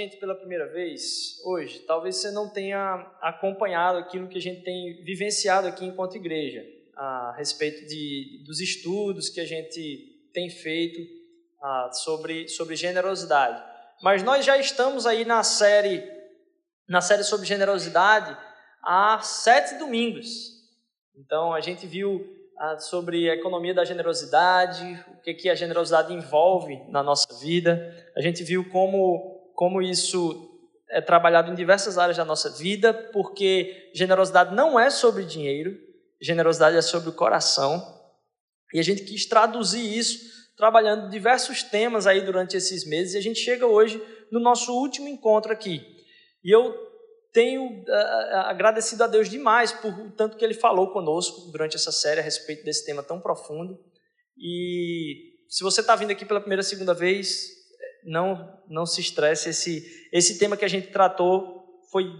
a gente pela primeira vez hoje, talvez você não tenha acompanhado aquilo que a gente tem vivenciado aqui enquanto igreja, a respeito de, dos estudos que a gente tem feito ah, sobre, sobre generosidade. Mas nós já estamos aí na série, na série sobre generosidade há sete domingos. Então a gente viu ah, sobre a economia da generosidade, o que, que a generosidade envolve na nossa vida. A gente viu como, como isso é trabalhado em diversas áreas da nossa vida, porque generosidade não é sobre dinheiro, generosidade é sobre o coração. E a gente quis traduzir isso trabalhando diversos temas aí durante esses meses e a gente chega hoje no nosso último encontro aqui. E eu tenho uh, agradecido a Deus demais por tanto que Ele falou conosco durante essa série a respeito desse tema tão profundo. E se você está vindo aqui pela primeira, segunda vez, não não se estresse. Esse esse tema que a gente tratou foi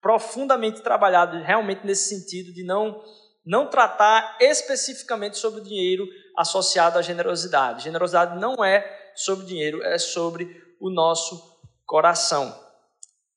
profundamente trabalhado, realmente nesse sentido de não não tratar especificamente sobre o dinheiro associado à generosidade. Generosidade não é sobre dinheiro, é sobre o nosso coração.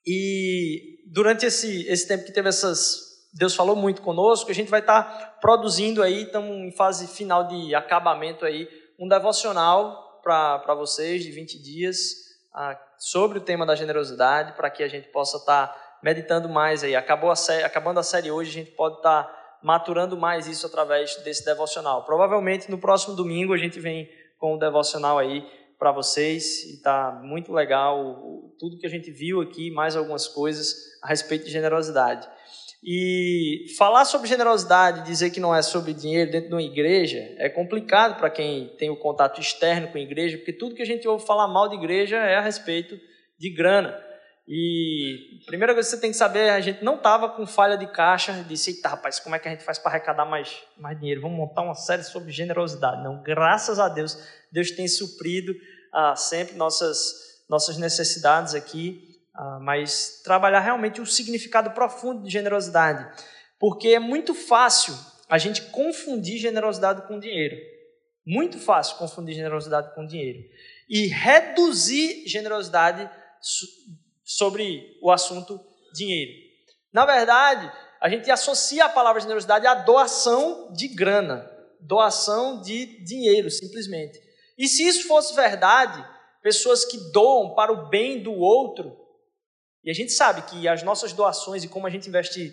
E durante esse, esse tempo que teve essas. Deus falou muito conosco, a gente vai estar tá produzindo aí, estamos em fase final de acabamento aí, um devocional para vocês de 20 dias ah, sobre o tema da generosidade, para que a gente possa estar tá meditando mais aí. Acabou a série, acabando a série hoje, a gente pode estar tá maturando mais isso através desse devocional. Provavelmente no próximo domingo a gente vem com o devocional aí para vocês e tá muito legal tudo que a gente viu aqui, mais algumas coisas a respeito de generosidade. E falar sobre generosidade, dizer que não é sobre dinheiro dentro de uma igreja, é complicado para quem tem o contato externo com a igreja, porque tudo que a gente ouve falar mal de igreja é a respeito de grana. E a primeira coisa que você tem que saber, a gente não estava com falha de caixa, disse, eita rapaz, como é que a gente faz para arrecadar mais, mais dinheiro? Vamos montar uma série sobre generosidade. Não, graças a Deus, Deus tem suprido ah, sempre nossas, nossas necessidades aqui, mas trabalhar realmente o significado profundo de generosidade, porque é muito fácil a gente confundir generosidade com dinheiro. Muito fácil confundir generosidade com dinheiro. E reduzir generosidade sobre o assunto dinheiro. Na verdade, a gente associa a palavra generosidade à doação de grana, doação de dinheiro, simplesmente. E se isso fosse verdade, pessoas que doam para o bem do outro, e a gente sabe que as nossas doações e como a gente investe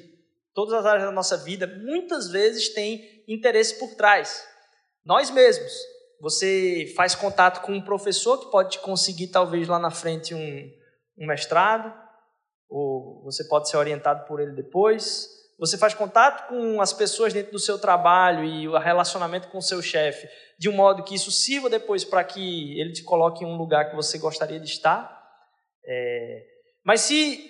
todas as áreas da nossa vida, muitas vezes tem interesse por trás. Nós mesmos. Você faz contato com um professor que pode te conseguir, talvez lá na frente, um, um mestrado, ou você pode ser orientado por ele depois. Você faz contato com as pessoas dentro do seu trabalho e o relacionamento com o seu chefe, de um modo que isso sirva depois para que ele te coloque em um lugar que você gostaria de estar. É... Mas se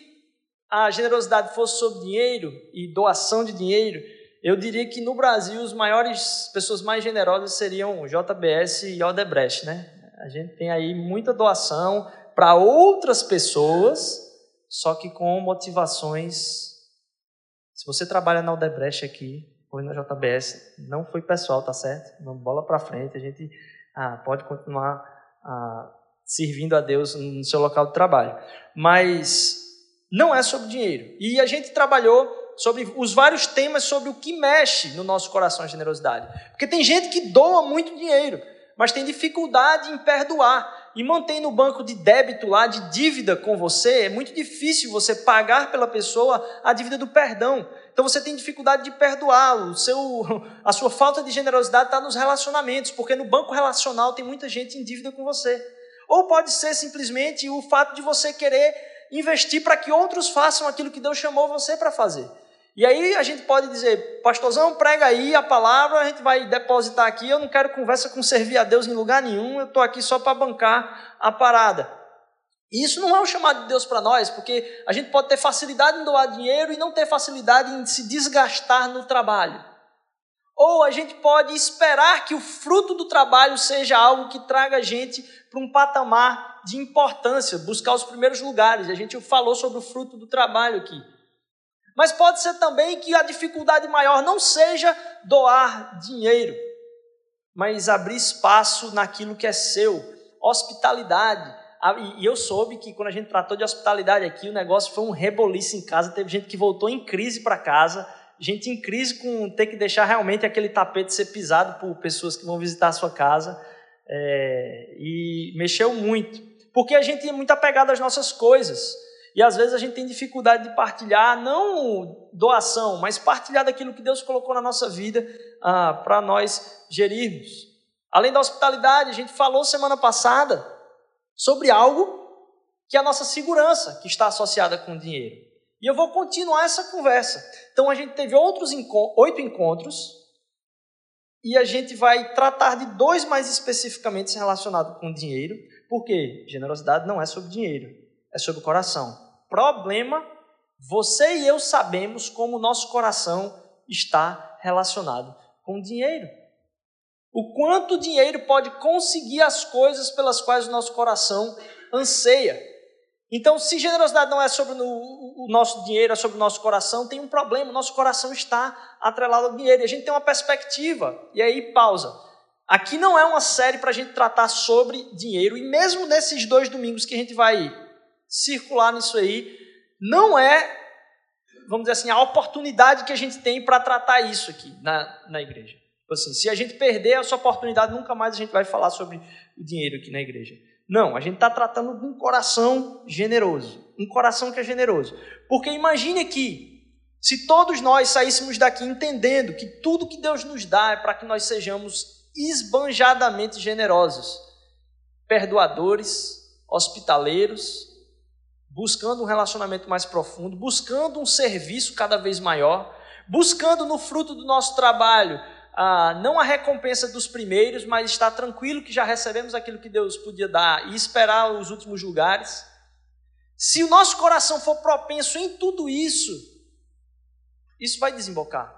a generosidade fosse sobre dinheiro e doação de dinheiro, eu diria que no Brasil os maiores pessoas mais generosas seriam JBS e Odebrecht, né? A gente tem aí muita doação, para outras pessoas, só que com motivações. Se você trabalha na Aldebrecht aqui, ou na JBS, não foi pessoal, tá certo? Vamos bola para frente, a gente ah, pode continuar ah, servindo a Deus no seu local de trabalho. Mas não é sobre dinheiro. E a gente trabalhou sobre os vários temas sobre o que mexe no nosso coração a generosidade. Porque tem gente que doa muito dinheiro, mas tem dificuldade em perdoar e mantém no banco de débito lá, de dívida com você, é muito difícil você pagar pela pessoa a dívida do perdão. Então você tem dificuldade de perdoá-lo. A sua falta de generosidade está nos relacionamentos, porque no banco relacional tem muita gente em dívida com você. Ou pode ser simplesmente o fato de você querer investir para que outros façam aquilo que Deus chamou você para fazer. E aí a gente pode dizer, pastorzão, prega aí a palavra, a gente vai depositar aqui, eu não quero conversa com servir a Deus em lugar nenhum, eu estou aqui só para bancar a parada. E isso não é um chamado de Deus para nós, porque a gente pode ter facilidade em doar dinheiro e não ter facilidade em se desgastar no trabalho. Ou a gente pode esperar que o fruto do trabalho seja algo que traga a gente para um patamar de importância, buscar os primeiros lugares. A gente falou sobre o fruto do trabalho aqui. Mas pode ser também que a dificuldade maior não seja doar dinheiro, mas abrir espaço naquilo que é seu, hospitalidade, E eu soube que quando a gente tratou de hospitalidade aqui, o negócio foi um reboliço em casa. Teve gente que voltou em crise para casa, gente em crise com ter que deixar realmente aquele tapete ser pisado por pessoas que vão visitar a sua casa. É, e mexeu muito. Porque a gente é muito apegado às nossas coisas. E às vezes a gente tem dificuldade de partilhar, não doação, mas partilhar daquilo que Deus colocou na nossa vida ah, para nós gerirmos. Além da hospitalidade, a gente falou semana passada sobre algo que é a nossa segurança, que está associada com o dinheiro. E eu vou continuar essa conversa. Então a gente teve outros oito encontros e a gente vai tratar de dois mais especificamente relacionados com dinheiro, porque generosidade não é sobre dinheiro, é sobre o coração problema, você e eu sabemos como o nosso coração está relacionado com dinheiro. O quanto o dinheiro pode conseguir as coisas pelas quais o nosso coração anseia. Então, se generosidade não é sobre o nosso dinheiro, é sobre o nosso coração, tem um problema. Nosso coração está atrelado ao dinheiro. E a gente tem uma perspectiva. E aí, pausa. Aqui não é uma série para a gente tratar sobre dinheiro. E mesmo nesses dois domingos que a gente vai circular nisso aí. Não é, vamos dizer assim, a oportunidade que a gente tem para tratar isso aqui na, na igreja. Tipo assim, se a gente perder essa oportunidade, nunca mais a gente vai falar sobre o dinheiro aqui na igreja. Não, a gente está tratando de um coração generoso. Um coração que é generoso. Porque imagine aqui, se todos nós saíssemos daqui entendendo que tudo que Deus nos dá é para que nós sejamos esbanjadamente generosos, perdoadores, hospitaleiros, buscando um relacionamento mais profundo, buscando um serviço cada vez maior, buscando no fruto do nosso trabalho ah, não a recompensa dos primeiros, mas estar tranquilo que já recebemos aquilo que Deus podia dar e esperar os últimos lugares. Se o nosso coração for propenso em tudo isso, isso vai desembocar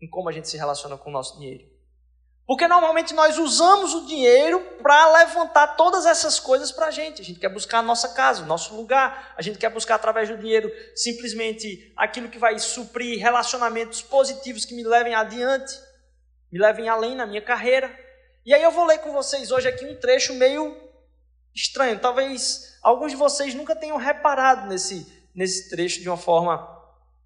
em como a gente se relaciona com o nosso dinheiro. Porque normalmente nós usamos o dinheiro para levantar todas essas coisas para a gente. A gente quer buscar a nossa casa, o nosso lugar. A gente quer buscar através do dinheiro simplesmente aquilo que vai suprir relacionamentos positivos que me levem adiante, me levem além na minha carreira. E aí eu vou ler com vocês hoje aqui um trecho meio estranho. Talvez alguns de vocês nunca tenham reparado nesse, nesse trecho de uma forma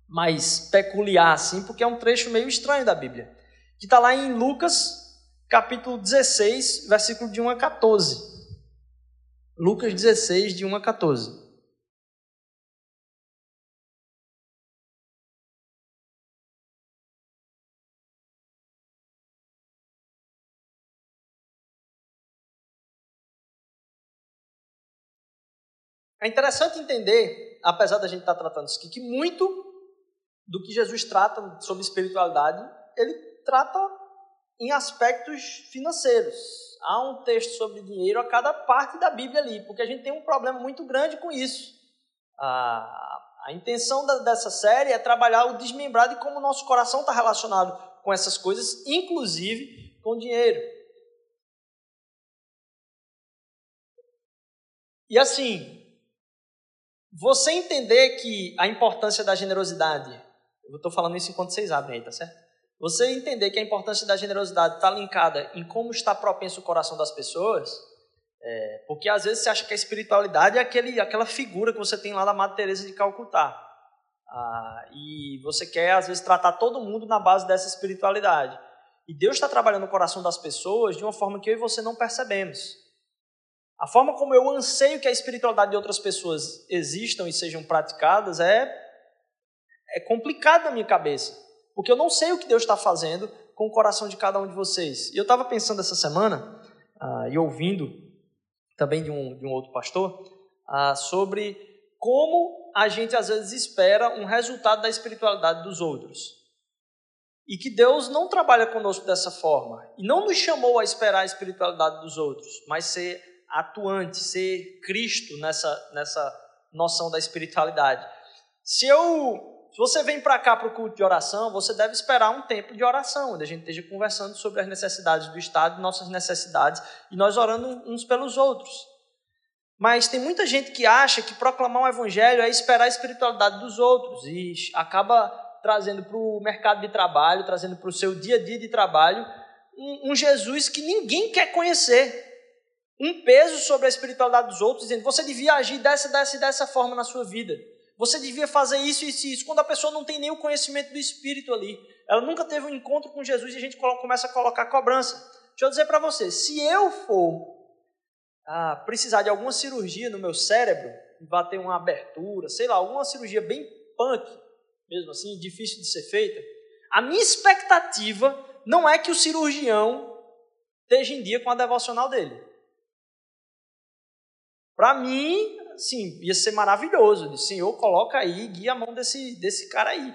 mais peculiar, assim, porque é um trecho meio estranho da Bíblia. Que está lá em Lucas capítulo 16, versículo de 1 a 14. Lucas 16, de 1 a 14. É interessante entender, apesar da gente estar tratando isso aqui, que muito do que Jesus trata sobre espiritualidade, ele trata em aspectos financeiros. Há um texto sobre dinheiro a cada parte da Bíblia ali, porque a gente tem um problema muito grande com isso. A, a intenção da, dessa série é trabalhar o desmembrado e como o nosso coração está relacionado com essas coisas, inclusive com dinheiro. E assim, você entender que a importância da generosidade, eu estou falando isso enquanto vocês abrem aí, tá certo? Você entender que a importância da generosidade está linkada em como está propenso o coração das pessoas, é, porque às vezes você acha que a espiritualidade é aquele, aquela figura que você tem lá da Madre Teresa de Calcutá. Ah, e você quer, às vezes, tratar todo mundo na base dessa espiritualidade. E Deus está trabalhando no coração das pessoas de uma forma que eu e você não percebemos. A forma como eu anseio que a espiritualidade de outras pessoas existam e sejam praticadas é, é complicado na minha cabeça. Porque eu não sei o que Deus está fazendo com o coração de cada um de vocês. E eu estava pensando essa semana, ah, e ouvindo também de um, de um outro pastor, ah, sobre como a gente às vezes espera um resultado da espiritualidade dos outros. E que Deus não trabalha conosco dessa forma. E não nos chamou a esperar a espiritualidade dos outros, mas ser atuante, ser Cristo nessa, nessa noção da espiritualidade. Se eu se você vem para cá para o culto de oração, você deve esperar um tempo de oração, onde a gente esteja conversando sobre as necessidades do Estado, nossas necessidades, e nós orando uns pelos outros. Mas tem muita gente que acha que proclamar o Evangelho é esperar a espiritualidade dos outros e acaba trazendo para o mercado de trabalho, trazendo para o seu dia a dia de trabalho, um, um Jesus que ninguém quer conhecer. Um peso sobre a espiritualidade dos outros, dizendo você devia agir dessa, dessa e dessa forma na sua vida. Você devia fazer isso, isso e isso. Quando a pessoa não tem nem o conhecimento do Espírito ali, ela nunca teve um encontro com Jesus e a gente começa a colocar cobrança. Deixa eu dizer para você: se eu for ah, precisar de alguma cirurgia no meu cérebro, vai ter uma abertura, sei lá, alguma cirurgia bem punk, mesmo assim, difícil de ser feita, a minha expectativa não é que o cirurgião esteja em dia com a devocional dele. Para mim, sim, ia ser maravilhoso. O Senhor, coloca aí, guia a mão desse, desse cara aí.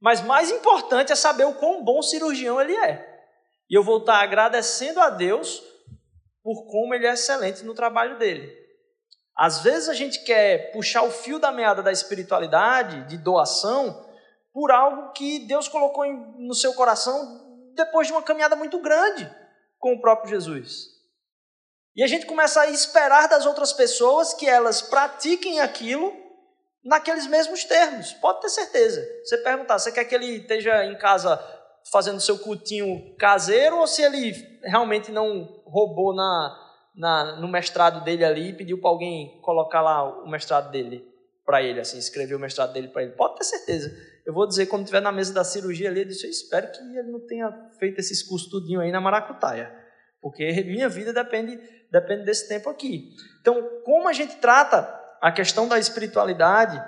Mas mais importante é saber o quão bom cirurgião ele é. E eu vou estar agradecendo a Deus por como ele é excelente no trabalho dele. Às vezes a gente quer puxar o fio da meada da espiritualidade, de doação, por algo que Deus colocou no seu coração depois de uma caminhada muito grande com o próprio Jesus. E a gente começa a esperar das outras pessoas que elas pratiquem aquilo naqueles mesmos termos. Pode ter certeza. Você perguntar, você quer que ele esteja em casa fazendo seu cultinho caseiro ou se ele realmente não roubou na, na no mestrado dele ali e pediu para alguém colocar lá o mestrado dele para ele, assim, escrever o mestrado dele para ele? Pode ter certeza. Eu vou dizer, quando estiver na mesa da cirurgia ali, eu, disse, eu espero que ele não tenha feito esses cursos tudinho aí na maracutaia. Porque minha vida depende, depende desse tempo aqui. Então, como a gente trata a questão da espiritualidade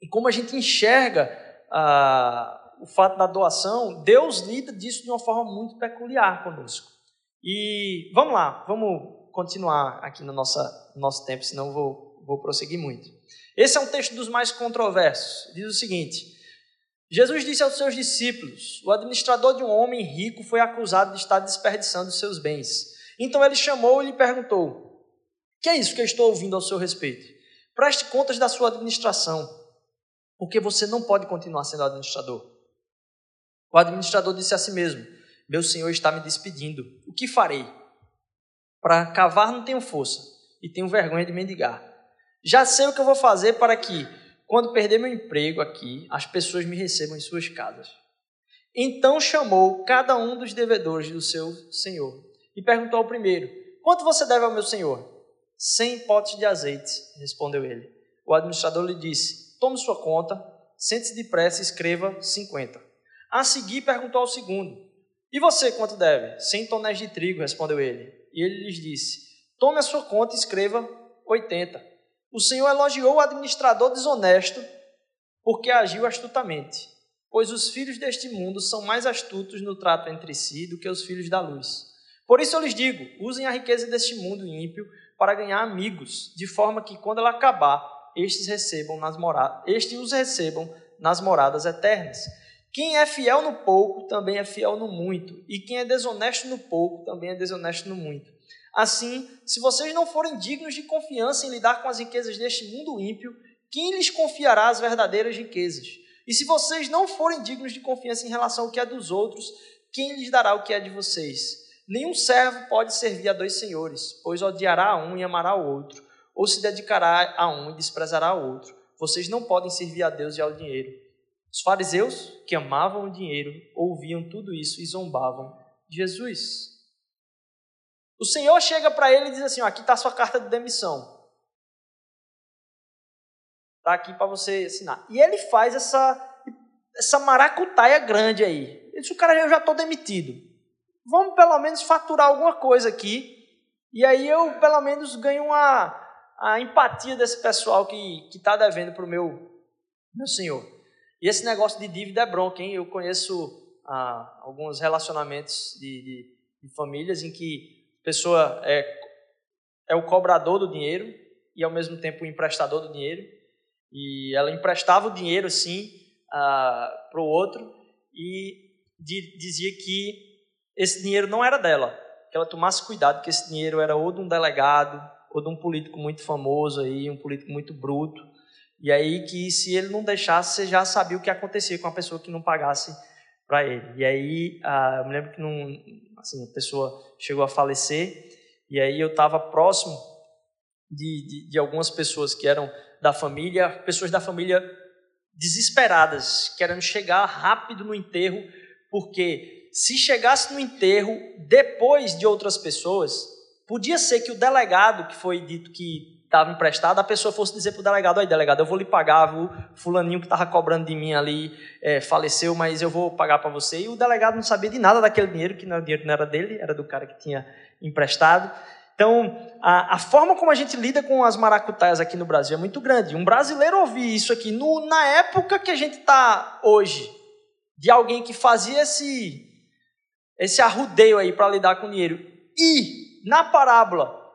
e como a gente enxerga ah, o fato da doação, Deus lida disso de uma forma muito peculiar conosco. E vamos lá, vamos continuar aqui no nosso, no nosso tempo, senão vou, vou prosseguir muito. Esse é um texto dos mais controversos. Diz o seguinte: Jesus disse aos seus discípulos: O administrador de um homem rico foi acusado de estar desperdiçando seus bens. Então ele chamou e lhe perguntou: Que é isso que eu estou ouvindo ao seu respeito? Preste contas da sua administração, porque você não pode continuar sendo administrador. O administrador disse a si mesmo: Meu senhor está me despedindo. O que farei? Para cavar não tenho força e tenho vergonha de mendigar. Já sei o que eu vou fazer para que quando perder meu emprego aqui, as pessoas me recebam em suas casas. Então chamou cada um dos devedores do seu senhor e perguntou ao primeiro: Quanto você deve ao meu senhor? Cem potes de azeite, respondeu ele. O administrador lhe disse: Tome sua conta, sente-se depressa e escreva cinquenta. A seguir perguntou ao segundo: E você quanto deve? Cem tonéis de trigo, respondeu ele. E ele lhes disse: Tome a sua conta e escreva oitenta. O Senhor elogiou o administrador desonesto porque agiu astutamente, pois os filhos deste mundo são mais astutos no trato entre si do que os filhos da luz. Por isso eu lhes digo: usem a riqueza deste mundo ímpio para ganhar amigos, de forma que quando ela acabar, estes recebam nas moradas, estes os recebam nas moradas eternas. Quem é fiel no pouco também é fiel no muito, e quem é desonesto no pouco também é desonesto no muito. Assim, se vocês não forem dignos de confiança em lidar com as riquezas deste mundo ímpio, quem lhes confiará as verdadeiras riquezas? E se vocês não forem dignos de confiança em relação ao que é dos outros, quem lhes dará o que é de vocês? Nenhum servo pode servir a dois senhores, pois odiará a um e amará o outro, ou se dedicará a um e desprezará o outro. Vocês não podem servir a Deus e ao dinheiro. Os fariseus, que amavam o dinheiro, ouviam tudo isso e zombavam de Jesus. O Senhor chega para ele e diz assim: ó, aqui está a sua carta de demissão. Está aqui para você assinar. E ele faz essa, essa maracutaia grande aí. Ele diz: o cara, eu já estou demitido. Vamos pelo menos faturar alguma coisa aqui. E aí eu, pelo menos, ganho uma, a empatia desse pessoal que está devendo para o meu, meu senhor. E esse negócio de dívida é bronca, hein? Eu conheço ah, alguns relacionamentos de, de, de famílias em que pessoa é, é o cobrador do dinheiro e ao mesmo tempo o emprestador do dinheiro. E ela emprestava o dinheiro assim para o outro e de, dizia que esse dinheiro não era dela, que ela tomasse cuidado que esse dinheiro era ou de um delegado ou de um político muito famoso aí, um político muito bruto. E aí que se ele não deixasse, você já sabia o que acontecia com a pessoa que não pagasse para ele. E aí, ah, eu me lembro que assim, a pessoa chegou a falecer, e aí eu estava próximo de, de, de, algumas pessoas que eram da família, pessoas da família desesperadas, querendo chegar rápido no enterro, porque se chegasse no enterro depois de outras pessoas, Podia ser que o delegado que foi dito que estava emprestado, a pessoa fosse dizer para o delegado, aí delegado, eu vou lhe pagar, o fulaninho que estava cobrando de mim ali é, faleceu, mas eu vou pagar para você. E o delegado não sabia de nada daquele dinheiro, que o dinheiro não era dele, era do cara que tinha emprestado. Então, a, a, forma como a gente lida com as maracutaias aqui no Brasil é muito grande. Um brasileiro ouvir isso aqui no, na época que a gente está hoje, de alguém que fazia esse, esse arrudeio aí para lidar com dinheiro, e na parábola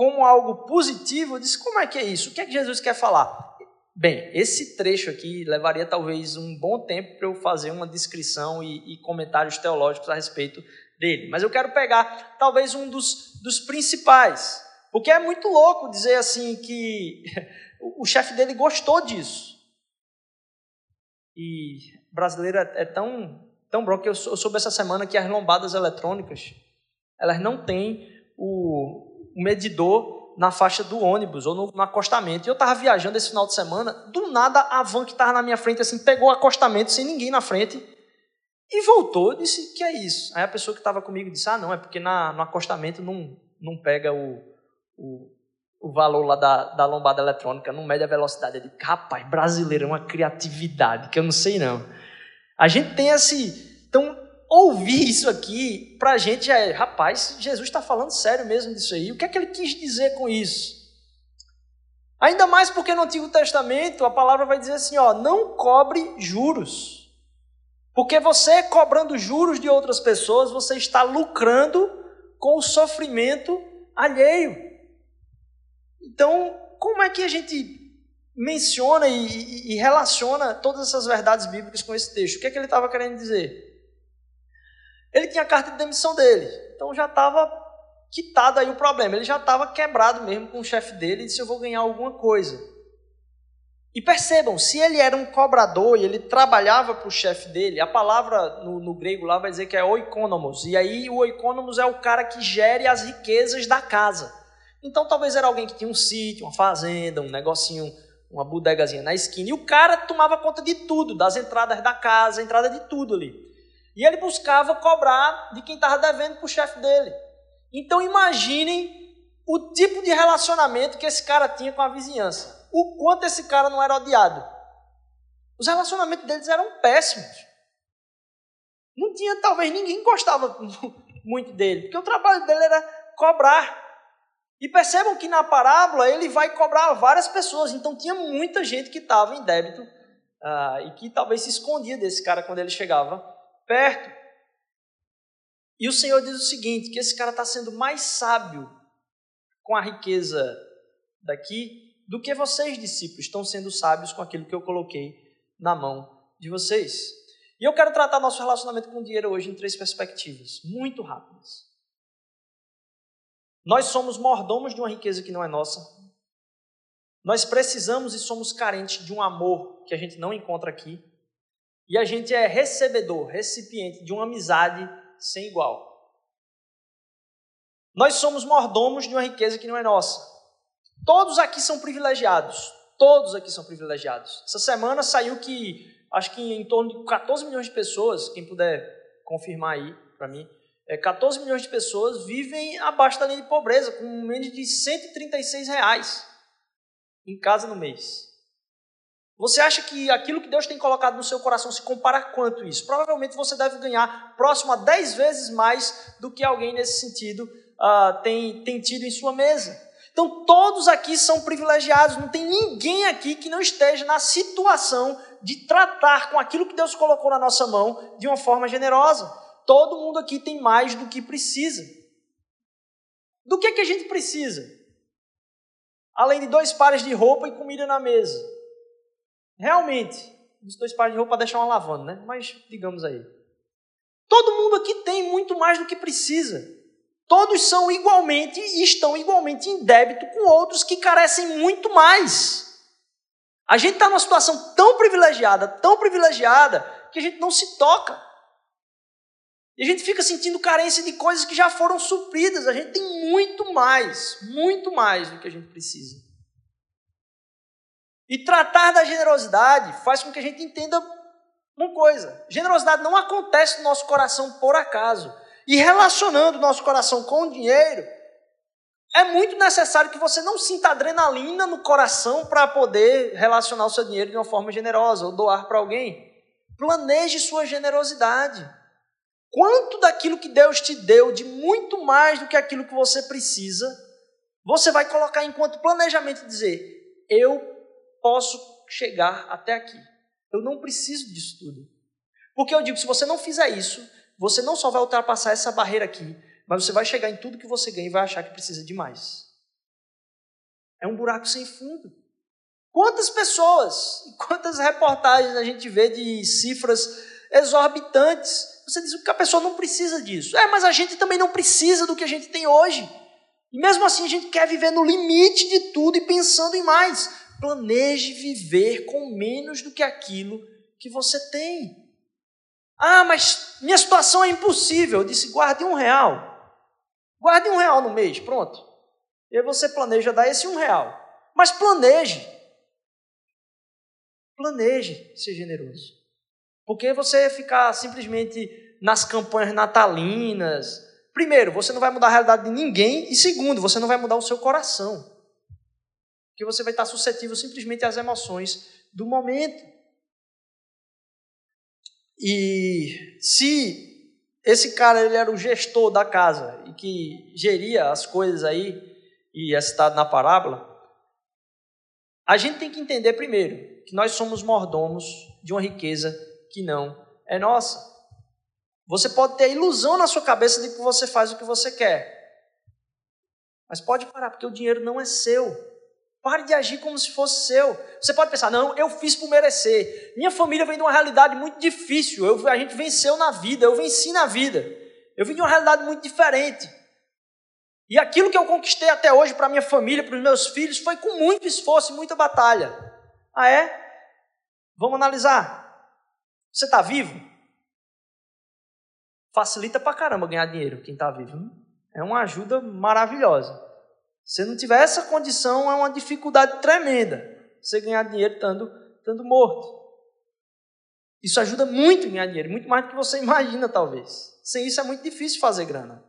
como algo positivo, eu disse: como é que é isso? O que é que Jesus quer falar? Bem, esse trecho aqui levaria talvez um bom tempo para eu fazer uma descrição e, e, comentários teológicos a respeito dele. Mas eu quero pegar talvez um dos, dos principais, porque é muito louco dizer assim que o chefe dele gostou disso. E brasileiro é, é tão, tão bom que eu soube essa semana que as lombadas eletrônicas elas não têm o, medidor na faixa do ônibus ou no, no acostamento. E eu estava viajando esse final de semana, do nada a van que estava na minha frente assim pegou o acostamento sem ninguém na frente e voltou. Disse que é isso. Aí a pessoa que estava comigo disse: Ah, não, é porque na, no acostamento não, não pega o, o, o valor lá da, da lombada eletrônica, não mede a velocidade. Eu disse: Rapaz, brasileiro é uma criatividade que eu não sei não. A gente tem esse. Então, ouvir isso aqui, para a gente já é, rapaz, Jesus está falando sério mesmo disso aí. O que é que ele quis dizer com isso? Ainda mais porque no Antigo Testamento a palavra vai dizer assim: ó, não cobre juros. Porque você cobrando juros de outras pessoas, você está lucrando com o sofrimento alheio. Então, como é que a gente menciona e, e relaciona todas essas verdades bíblicas com esse texto? O que é que ele estava querendo dizer? Ele tinha a carta de demissão dele, então já estava quitado aí o problema. Ele já estava quebrado mesmo com o chefe dele e disse: Eu vou ganhar alguma coisa. E percebam, se ele era um cobrador e ele trabalhava para o chefe dele, a palavra no, no, grego lá vai dizer que é oikonomos. E aí o oikonomos é o cara que gere as riquezas da casa. Então talvez era alguém que tinha um sítio, uma fazenda, um negocinho, uma bodegazinha na esquina. E o cara tomava conta de tudo, das entradas da casa, entrada de tudo ali. E ele buscava cobrar de quem estava devendo para o chefe dele. Então imaginem o tipo de relacionamento que esse cara tinha com a vizinhança. O quanto esse cara não era odiado. Os relacionamentos deles eram péssimos. Não tinha, talvez ninguém gostava muito dele, porque o trabalho dele era cobrar. E percebam que na parábola ele vai cobrar várias pessoas, então tinha muita gente que estava em débito uh, e que talvez se escondia desse cara quando ele chegava perto. E o Senhor diz o seguinte: que esse cara está sendo mais sábio com a riqueza daqui do que vocês, discípulos, estão sendo sábios com aquilo que eu coloquei na mão de vocês. E eu quero tratar nosso relacionamento com o dinheiro hoje em três perspectivas, muito rápidas. Nós somos mordomos de uma riqueza que não é nossa. Nós precisamos e somos carentes de um amor que a gente não encontra aqui. E a gente é recebedor, recipiente de uma amizade sem igual. Nós somos mordomos de uma riqueza que não é nossa. Todos aqui são privilegiados. Todos aqui são privilegiados. Essa semana saiu que, acho que em torno de 14 milhões de pessoas, quem puder confirmar aí para mim, é, 14 milhões de pessoas vivem abaixo da linha de pobreza, com menos de 136 reais em casa no mês. Você acha que aquilo que Deus tem colocado no seu coração se compara quanto isso? Provavelmente você deve ganhar próximo a 10 vezes mais do que alguém nesse sentido uh, tem, tem tido em sua mesa. Então, todos aqui são privilegiados, não tem ninguém aqui que não esteja na situação de tratar com aquilo que Deus colocou na nossa mão de uma forma generosa. Todo mundo aqui tem mais do que precisa. Do que, é que a gente precisa? Além de dois pares de roupa e comida na mesa. Realmente, os dois pares de roupa para deixar uma lavando, né? Mas digamos aí. Todo mundo aqui tem muito mais do que precisa. Todos são igualmente e estão igualmente em débito com outros que carecem muito mais. A gente está numa situação tão privilegiada, tão privilegiada, que a gente não se toca. E a gente fica sentindo carência de coisas que já foram supridas. A gente tem muito mais, muito mais do que a gente precisa. E tratar da generosidade faz com que a gente entenda uma coisa: generosidade não acontece no nosso coração por acaso. e relacionando o nosso coração com o dinheiro, é muito necessário que você não sinta adrenalina no coração para poder relacionar o seu dinheiro de uma forma generosa ou doar para alguém. Planeje sua generosidade. Quanto daquilo que Deus te deu, de muito mais do que aquilo que você precisa, você vai colocar enquanto planejamento e dizer: eu posso chegar até aqui. Eu não preciso disso tudo. Porque eu digo, se você não fizer isso, você não só vai ultrapassar essa barreira aqui, mas você vai chegar em tudo que você ganha e vai achar que precisa de mais. É um buraco sem fundo. Quantas pessoas quantas reportagens a gente vê de cifras exorbitantes? Você diz que a pessoa não precisa disso. É, mas a gente também não precisa do que a gente tem hoje. E mesmo assim a gente quer viver no limite de tudo e pensando em mais. Planeje viver com menos do que aquilo que você tem. Ah, mas minha situação é impossível. Eu disse: guarde um real. Guarde um real no mês, pronto. E aí você planeja dar esse um real. Mas planeje. Planeje ser generoso. Porque você ficar simplesmente nas campanhas natalinas. Primeiro, você não vai mudar a realidade de ninguém. E segundo, você não vai mudar o seu coração. Porque você vai estar suscetível simplesmente às emoções do momento. E se esse cara ele era o gestor da casa e que geria as coisas aí, e é citado na parábola, a gente tem que entender primeiro que nós somos mordomos de uma riqueza que não é nossa. Você pode ter a ilusão na sua cabeça de que você faz o que você quer, mas pode parar, porque o dinheiro não é seu. Pare de agir como se fosse seu. Você pode pensar, não, eu fiz por merecer. Minha família vem de uma realidade muito difícil. Eu, a gente venceu na vida, eu venci na vida. Eu vim de uma realidade muito diferente. E aquilo que eu conquistei até hoje para minha família, para os meus filhos, foi com muito esforço e muita batalha. Ah, é? Vamos analisar. Você está vivo? Facilita pra caramba ganhar dinheiro quem está vivo. É uma ajuda maravilhosa. Se não tiver essa condição, é uma dificuldade tremenda você ganhar dinheiro estando, estando morto. Isso ajuda muito em ganhar dinheiro, muito mais do que você imagina, talvez. Sem isso é muito difícil fazer grana.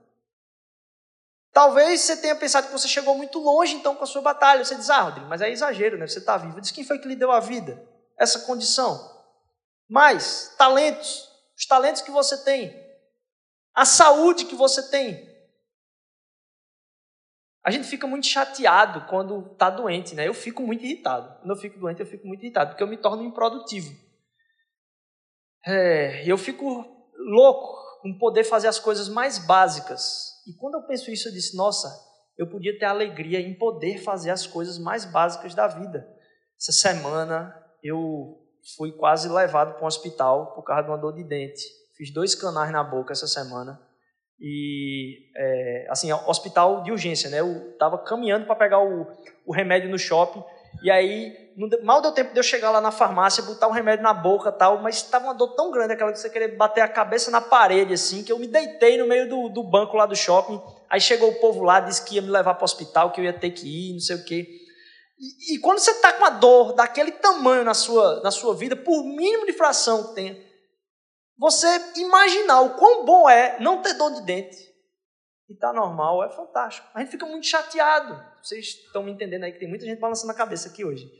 Talvez você tenha pensado que você chegou muito longe, então, com a sua batalha. Você diz, ah, Rodrigo, mas é exagero, né? Você está vivo. Diz quem foi que lhe deu a vida? Essa condição. Mas, talentos, os talentos que você tem, a saúde que você tem, a gente fica muito chateado quando está doente, né? Eu fico muito irritado. Quando eu fico doente, eu fico muito irritado, porque eu me torno improdutivo. É, eu fico louco com poder fazer as coisas mais básicas. E quando eu penso isso, eu disse: nossa, eu podia ter alegria em poder fazer as coisas mais básicas da vida. Essa semana eu fui quase levado para um hospital por causa de uma dor de dente. Fiz dois canais na boca essa semana. E é, assim hospital de urgência né? Eu estava caminhando para pegar o, o remédio no shopping. E aí mal deu tempo de eu chegar lá na farmácia botar o remédio na boca tal mas estava uma dor tão grande aquela que você queria bater a cabeça na parede assim que eu me deitei no meio do, do banco lá do shopping. Aí chegou o povo lá disse que ia me levar para o hospital que eu ia ter que ir não sei o quê e, quando você está com uma dor daquele tamanho na sua na sua vida por mínimo de fração que tenha você imaginar o quão bom é não ter dor de dente e tá normal, é fantástico. A gente fica muito chateado. Vocês estão me entendendo aí que tem muita gente balançando a cabeça aqui hoje.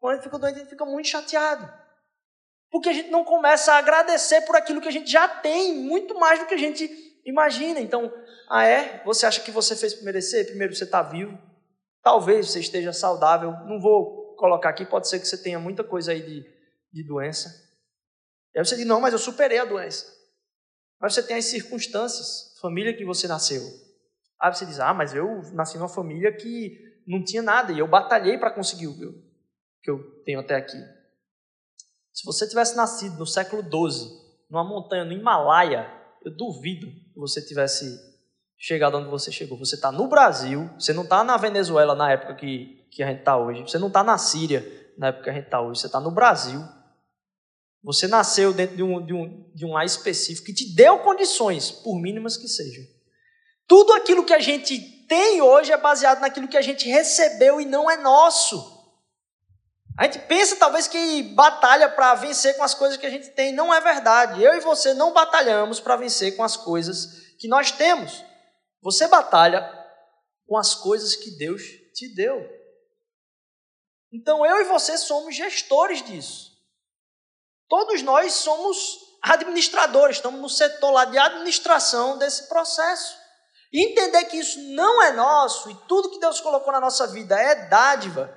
Quando a gente fica doente, a gente fica muito chateado. Porque a gente não começa a agradecer por aquilo que a gente já tem, muito mais do que a gente imagina. Então, ah é? Você acha que você fez por merecer? Primeiro, você está vivo. Talvez você esteja saudável. Não vou colocar aqui, pode ser que você tenha muita coisa aí de, de doença. Aí você diz, não, mas eu superei a doença. Mas você tem as circunstâncias, família que você nasceu. Aí você diz, ah, mas eu nasci numa família que não tinha nada e eu batalhei para conseguir o que eu tenho até aqui. Se você tivesse nascido no século XII, numa montanha no Himalaia, eu duvido que você tivesse chegado onde você chegou. Você está no Brasil, você não está na Venezuela na época que, que a gente está hoje, você não está na Síria na época que a gente está hoje, você está no Brasil você nasceu dentro de um, de, um, de um lar específico que te deu condições, por mínimas que sejam. Tudo aquilo que a gente tem hoje é baseado naquilo que a gente recebeu e não é nosso. A gente pensa talvez que batalha para vencer com as coisas que a gente tem. Não é verdade. Eu e você não batalhamos para vencer com as coisas que nós temos. Você batalha com as coisas que Deus te deu. Então eu e você somos gestores disso. Todos nós somos administradores, estamos no setor lá de administração desse processo. E entender que isso não é nosso e tudo que Deus colocou na nossa vida é dádiva,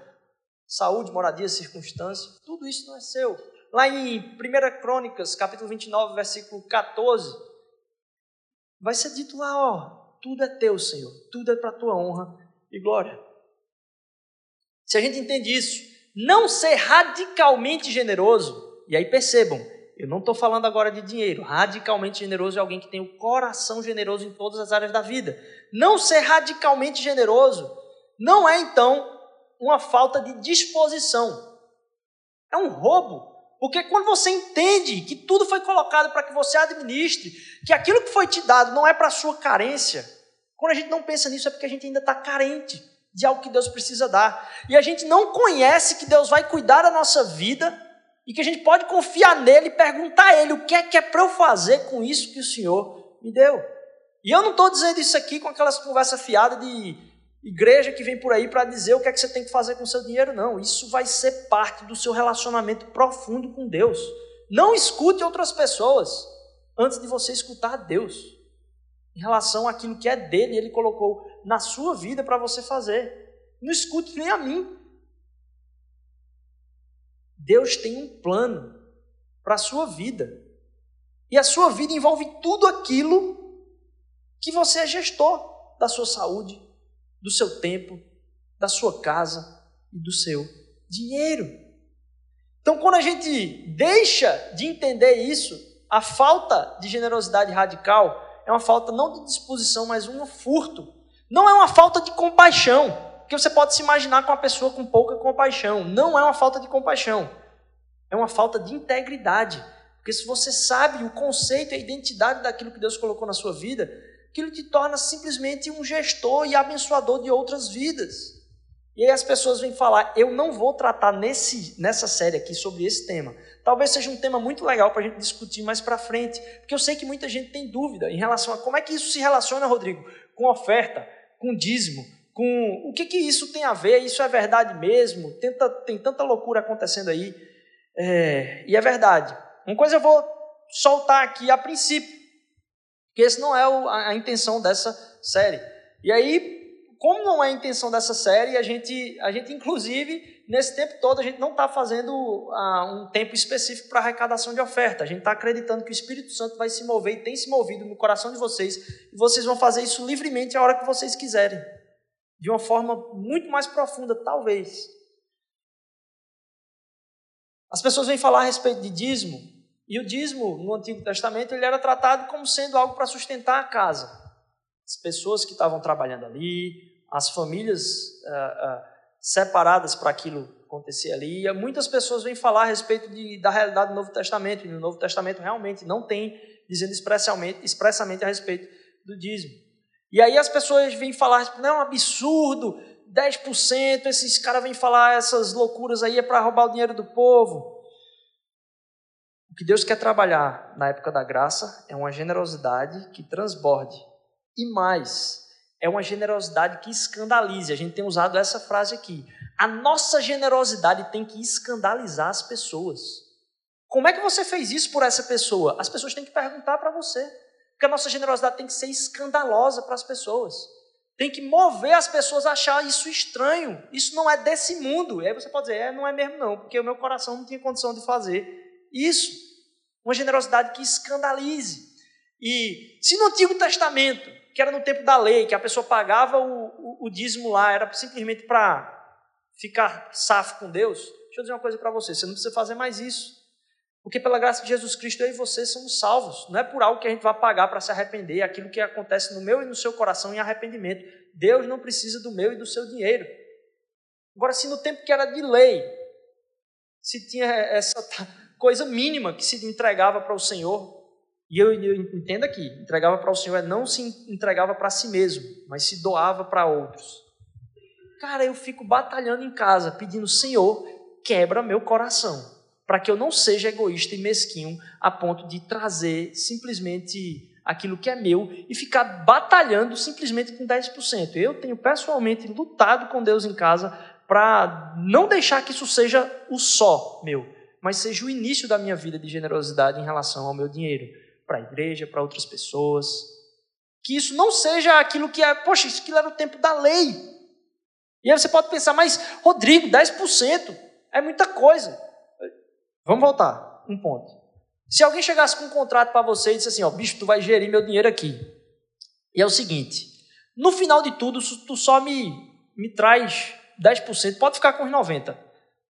saúde, moradia, circunstância, tudo isso não é seu. Lá em 1 Crônicas, capítulo 29, versículo 14, vai ser dito lá, ó, tudo é teu, Senhor, tudo é para tua honra e glória. Se a gente entende isso, não ser radicalmente generoso, e aí percebam, eu não estou falando agora de dinheiro. Radicalmente generoso é alguém que tem o coração generoso em todas as áreas da vida. Não ser radicalmente generoso não é, então, uma falta de disposição. É um roubo. Porque quando você entende que tudo foi colocado para que você administre, que aquilo que foi te dado não é para sua carência, quando a gente não pensa nisso é porque a gente ainda está carente de algo que Deus precisa dar. E a gente não conhece que Deus vai cuidar da nossa vida e que a gente pode confiar nele e perguntar a ele o que é que é para eu fazer com isso que o Senhor me deu. E eu não estou dizendo isso aqui com aquelas conversas fiadas de igreja que vem por aí para dizer o que é que você tem que fazer com o seu dinheiro, não. Isso vai ser parte do seu relacionamento profundo com Deus. Não escute outras pessoas antes de você escutar Deus em relação àquilo que é dele, ele colocou na sua vida para você fazer. Não escute nem a mim. Deus tem um plano para a sua vida. E a sua vida envolve tudo aquilo que você é gestor da sua saúde, do seu tempo, da sua casa e do seu dinheiro. Então, quando a gente deixa de entender isso, a falta de generosidade radical é uma falta não de disposição, mas um furto. Não é uma falta de compaixão. Porque você pode se imaginar com uma pessoa com pouca compaixão. Não é uma falta de compaixão. É uma falta de integridade. Porque se você sabe o conceito e a identidade daquilo que Deus colocou na sua vida, aquilo te torna simplesmente um gestor e abençoador de outras vidas. E aí as pessoas vêm falar, eu não vou tratar nesse, nessa série aqui sobre esse tema. Talvez seja um tema muito legal para a gente discutir mais para frente, porque eu sei que muita gente tem dúvida em relação a como é que isso se relaciona, Rodrigo, com oferta, com dízimo, com o que, que isso tem a ver, isso é verdade mesmo, Tenta, tem tanta loucura acontecendo aí. É, e é verdade. Uma coisa eu vou soltar aqui a princípio, que esse não é a intenção dessa série. E aí, como não é a intenção dessa série, a gente, a gente inclusive, nesse tempo todo, a gente não está fazendo uh, um tempo específico para arrecadação de oferta. A gente está acreditando que o Espírito Santo vai se mover e tem se movido no coração de vocês, e vocês vão fazer isso livremente a hora que vocês quiserem de uma forma muito mais profunda, talvez. As pessoas vêm falar a respeito de dízimo, e o dízimo no Antigo Testamento ele era tratado como sendo algo para sustentar a casa. As pessoas que estavam trabalhando ali, as famílias uh, uh, separadas para aquilo acontecer ali. E muitas pessoas vêm falar a respeito de, da realidade do Novo Testamento, e no Novo Testamento realmente não tem dizendo expressamente, expressamente a respeito do dízimo. E aí as pessoas vêm falar, não é um absurdo, 10%, esses caras vêm falar essas loucuras aí é para roubar o dinheiro do povo. O que Deus quer trabalhar na época da graça é uma generosidade que transborde. E mais, é uma generosidade que escandalize. A gente tem usado essa frase aqui. A nossa generosidade tem que escandalizar as pessoas. Como é que você fez isso por essa pessoa? As pessoas têm que perguntar para você. Porque a nossa generosidade tem que ser escandalosa para as pessoas. Tem que mover as pessoas a achar isso estranho. Isso não é desse mundo. E aí você pode dizer, é, não é mesmo não, porque o meu coração não tinha condição de fazer isso. Uma generosidade que escandalize. E se no Antigo Testamento, que era no tempo da lei, que a pessoa pagava o, o, o dízimo lá, era simplesmente para ficar safo com Deus, deixa eu dizer uma coisa para você, você não precisa fazer mais isso. Porque pela graça de Jesus Cristo, eu e você somos salvos. Não é por algo que a gente vai pagar para se arrepender, é aquilo que acontece no meu e no seu coração em arrependimento. Deus não precisa do meu e do seu dinheiro. Agora, se no tempo que era de lei, se tinha essa coisa mínima que se entregava para o Senhor, e eu, eu entendo aqui, entregava para o Senhor é não se entregava para si mesmo, mas se doava para outros. Cara, eu fico batalhando em casa, pedindo, Senhor, quebra meu coração para que eu não seja egoísta e mesquinho a ponto de trazer simplesmente aquilo que é meu e ficar batalhando simplesmente com 10%. Eu tenho pessoalmente lutado com Deus em casa para não deixar que isso seja o só meu, mas seja o início da minha vida de generosidade em relação ao meu dinheiro, para a igreja, para outras pessoas. Que isso não seja aquilo que é, poxa, isso aquilo era o tempo da lei. E aí você pode pensar, mas Rodrigo, 10% é muita coisa. Vamos voltar, um ponto. Se alguém chegasse com um contrato para você e disse assim, ó, bicho, tu vai gerir meu dinheiro aqui. E é o seguinte, no final de tudo, tu só me, me traz 10%, pode ficar com os 90%.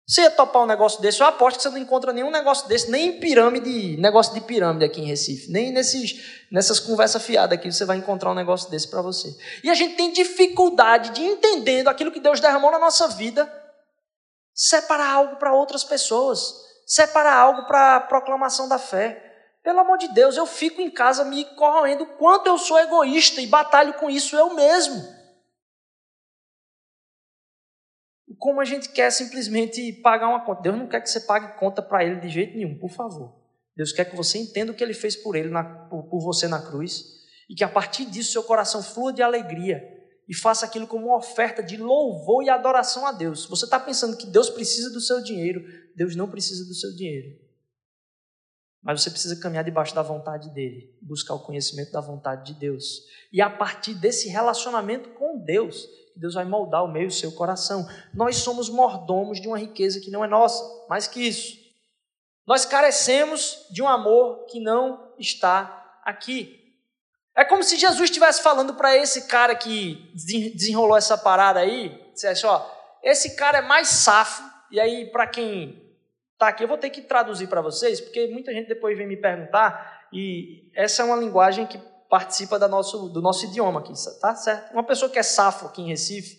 Você ia topar um negócio desse, eu aposto que você não encontra nenhum negócio desse, nem em pirâmide, negócio de pirâmide aqui em Recife, nem nesses, nessas conversas fiadas aqui você vai encontrar um negócio desse para você. E a gente tem dificuldade de entendendo aquilo que Deus derramou na nossa vida, separar algo para outras pessoas separar algo para a proclamação da fé. Pelo amor de Deus, eu fico em casa me corroendo quanto eu sou egoísta e batalho com isso eu mesmo. Como a gente quer simplesmente pagar uma conta. Deus não quer que você pague conta para Ele de jeito nenhum, por favor. Deus quer que você entenda o que Ele fez por Ele, na, por, por você na cruz, e que a partir disso seu coração flua de alegria e faça aquilo como uma oferta de louvor e adoração a Deus. Você está pensando que Deus precisa do seu dinheiro, Deus não precisa do seu dinheiro. Mas você precisa caminhar debaixo da vontade dele, buscar o conhecimento da vontade de Deus. E a partir desse relacionamento com Deus, Deus vai moldar o meio do seu coração. Nós somos mordomos de uma riqueza que não é nossa, mais que isso. Nós carecemos de um amor que não está aqui. É como se Jesus estivesse falando para esse cara que desenrolou essa parada aí, dissesse, ó, esse cara é mais safo, e aí para quem está aqui, eu vou ter que traduzir para vocês, porque muita gente depois vem me perguntar, e essa é uma linguagem que participa da nosso, do nosso idioma aqui, tá certo? Uma pessoa que é safo aqui em Recife,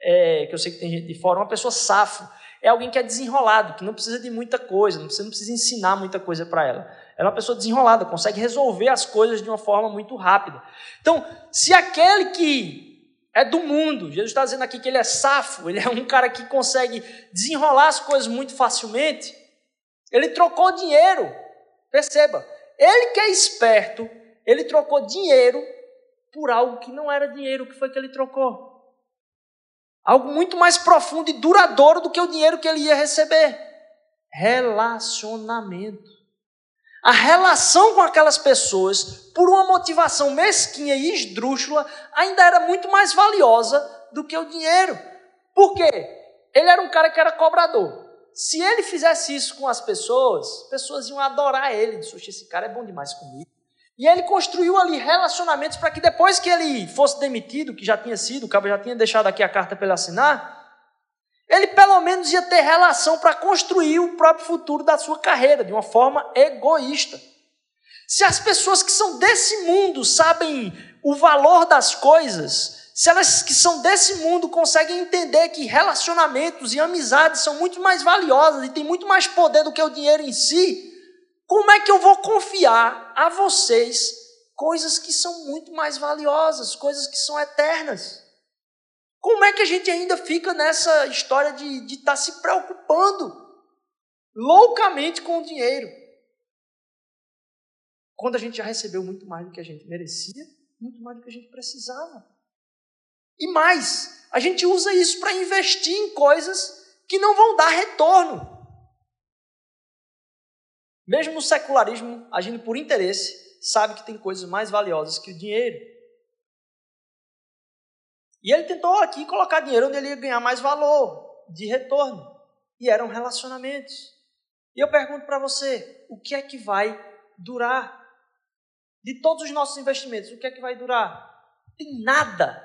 é, que eu sei que tem gente de fora, uma pessoa safo é alguém que é desenrolado, que não precisa de muita coisa, não precisa, não precisa ensinar muita coisa para ela. Ela é uma pessoa desenrolada, consegue resolver as coisas de uma forma muito rápida. Então, se aquele que é do mundo, Jesus está dizendo aqui que ele é safo, ele é um cara que consegue desenrolar as coisas muito facilmente, ele trocou dinheiro. Perceba, ele que é esperto, ele trocou dinheiro por algo que não era dinheiro. O que foi que ele trocou? Algo muito mais profundo e duradouro do que o dinheiro que ele ia receber. Relacionamento a relação com aquelas pessoas, por uma motivação mesquinha e esdrúxula, ainda era muito mais valiosa do que o dinheiro. Por quê? Ele era um cara que era cobrador. Se ele fizesse isso com as pessoas, as pessoas iam adorar ele. Disse, esse cara é bom demais comigo. E ele construiu ali relacionamentos para que depois que ele fosse demitido, que já tinha sido, o cabo já tinha deixado aqui a carta para ele assinar, ele pelo menos ia ter relação para construir o próprio futuro da sua carreira de uma forma egoísta. Se as pessoas que são desse mundo sabem o valor das coisas, se elas que são desse mundo conseguem entender que relacionamentos e amizades são muito mais valiosas e têm muito mais poder do que o dinheiro em si, como é que eu vou confiar a vocês coisas que são muito mais valiosas, coisas que são eternas? Como é que a gente ainda fica nessa história de estar tá se preocupando loucamente com o dinheiro? Quando a gente já recebeu muito mais do que a gente merecia, muito mais do que a gente precisava. E mais, a gente usa isso para investir em coisas que não vão dar retorno. Mesmo no secularismo, agindo por interesse, sabe que tem coisas mais valiosas que o dinheiro. E ele tentou aqui colocar dinheiro onde ele ia ganhar mais valor de retorno. E eram relacionamentos. E eu pergunto para você: o que é que vai durar? De todos os nossos investimentos, o que é que vai durar? Tem nada.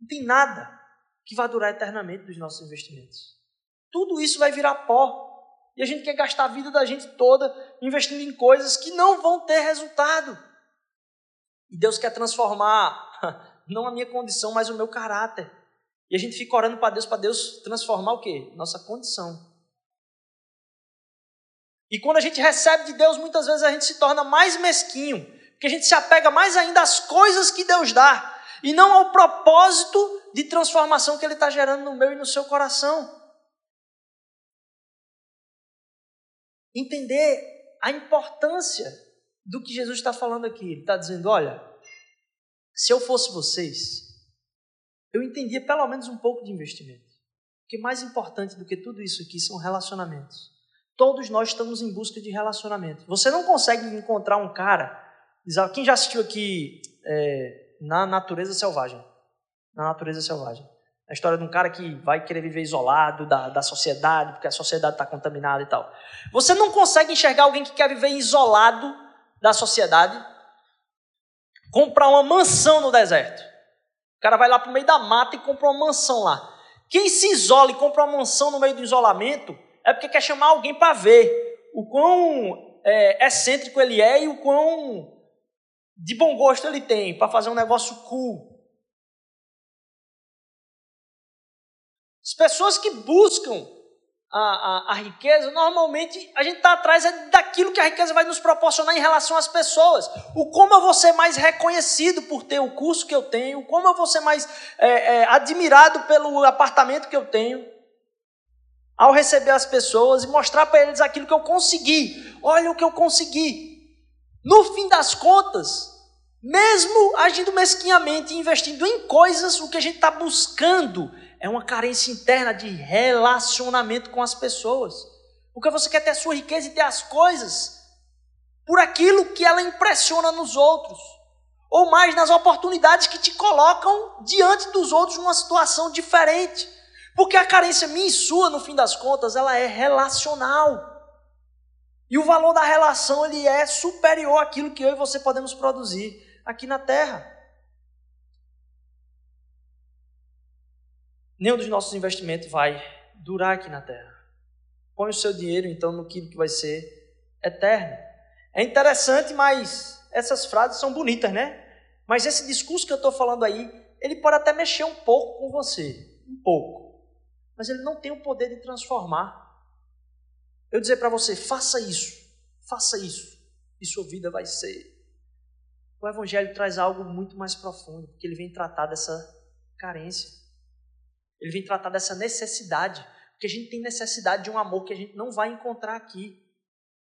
Não tem nada que vai durar eternamente dos nossos investimentos. Tudo isso vai virar pó. E a gente quer gastar a vida da gente toda investindo em coisas que não vão ter resultado. E Deus quer transformar não a minha condição, mas o meu caráter. E a gente fica orando para Deus, para Deus transformar o quê? Nossa condição. E quando a gente recebe de Deus, muitas vezes a gente se torna mais mesquinho, porque a gente se apega mais ainda às coisas que Deus dá, e não ao propósito de transformação que Ele está gerando no meu e no seu coração. Entender a importância do que Jesus está falando aqui. Ele está dizendo: olha, se eu fosse vocês, eu entendia pelo menos um pouco de investimento. Porque mais importante do que tudo isso aqui são relacionamentos. Todos nós estamos em busca de relacionamento. Você não consegue encontrar um cara. Quem já assistiu aqui é, na Natureza Selvagem? Na Natureza Selvagem. A história de um cara que vai querer viver isolado da, da sociedade, porque a sociedade está contaminada e tal. Você não consegue enxergar alguém que quer viver isolado da sociedade, comprar uma mansão no deserto. O cara vai lá para o meio da mata e compra uma mansão lá. Quem se isola e compra uma mansão no meio do isolamento é porque quer chamar alguém para ver o quão é, excêntrico ele é e o quão de bom gosto ele tem para fazer um negócio cool. As pessoas que buscam a, a, a riqueza, normalmente a gente está atrás é daquilo que a riqueza vai nos proporcionar em relação às pessoas. O como eu vou ser mais reconhecido por ter o curso que eu tenho, como eu vou ser mais é, é, admirado pelo apartamento que eu tenho. Ao receber as pessoas e mostrar para eles aquilo que eu consegui. Olha o que eu consegui. No fim das contas, mesmo agindo mesquinhamente e investindo em coisas, o que a gente está buscando é uma carência interna de relacionamento com as pessoas. Porque você quer ter a sua riqueza e ter as coisas por aquilo que ela impressiona nos outros. Ou mais nas oportunidades que te colocam diante dos outros numa situação diferente. Porque a carência minha e sua, no fim das contas, ela é relacional. E o valor da relação ele é superior àquilo que eu e você podemos produzir aqui na terra. Nenhum dos nossos investimentos vai durar aqui na terra. Põe o seu dinheiro, então, no que vai ser eterno. É interessante, mas essas frases são bonitas, né? Mas esse discurso que eu estou falando aí, ele pode até mexer um pouco com você. Um pouco. Mas ele não tem o poder de transformar. Eu dizer para você, faça isso. Faça isso. E sua vida vai ser. O Evangelho traz algo muito mais profundo, porque ele vem tratar dessa carência. Ele vem tratar dessa necessidade, porque a gente tem necessidade de um amor que a gente não vai encontrar aqui.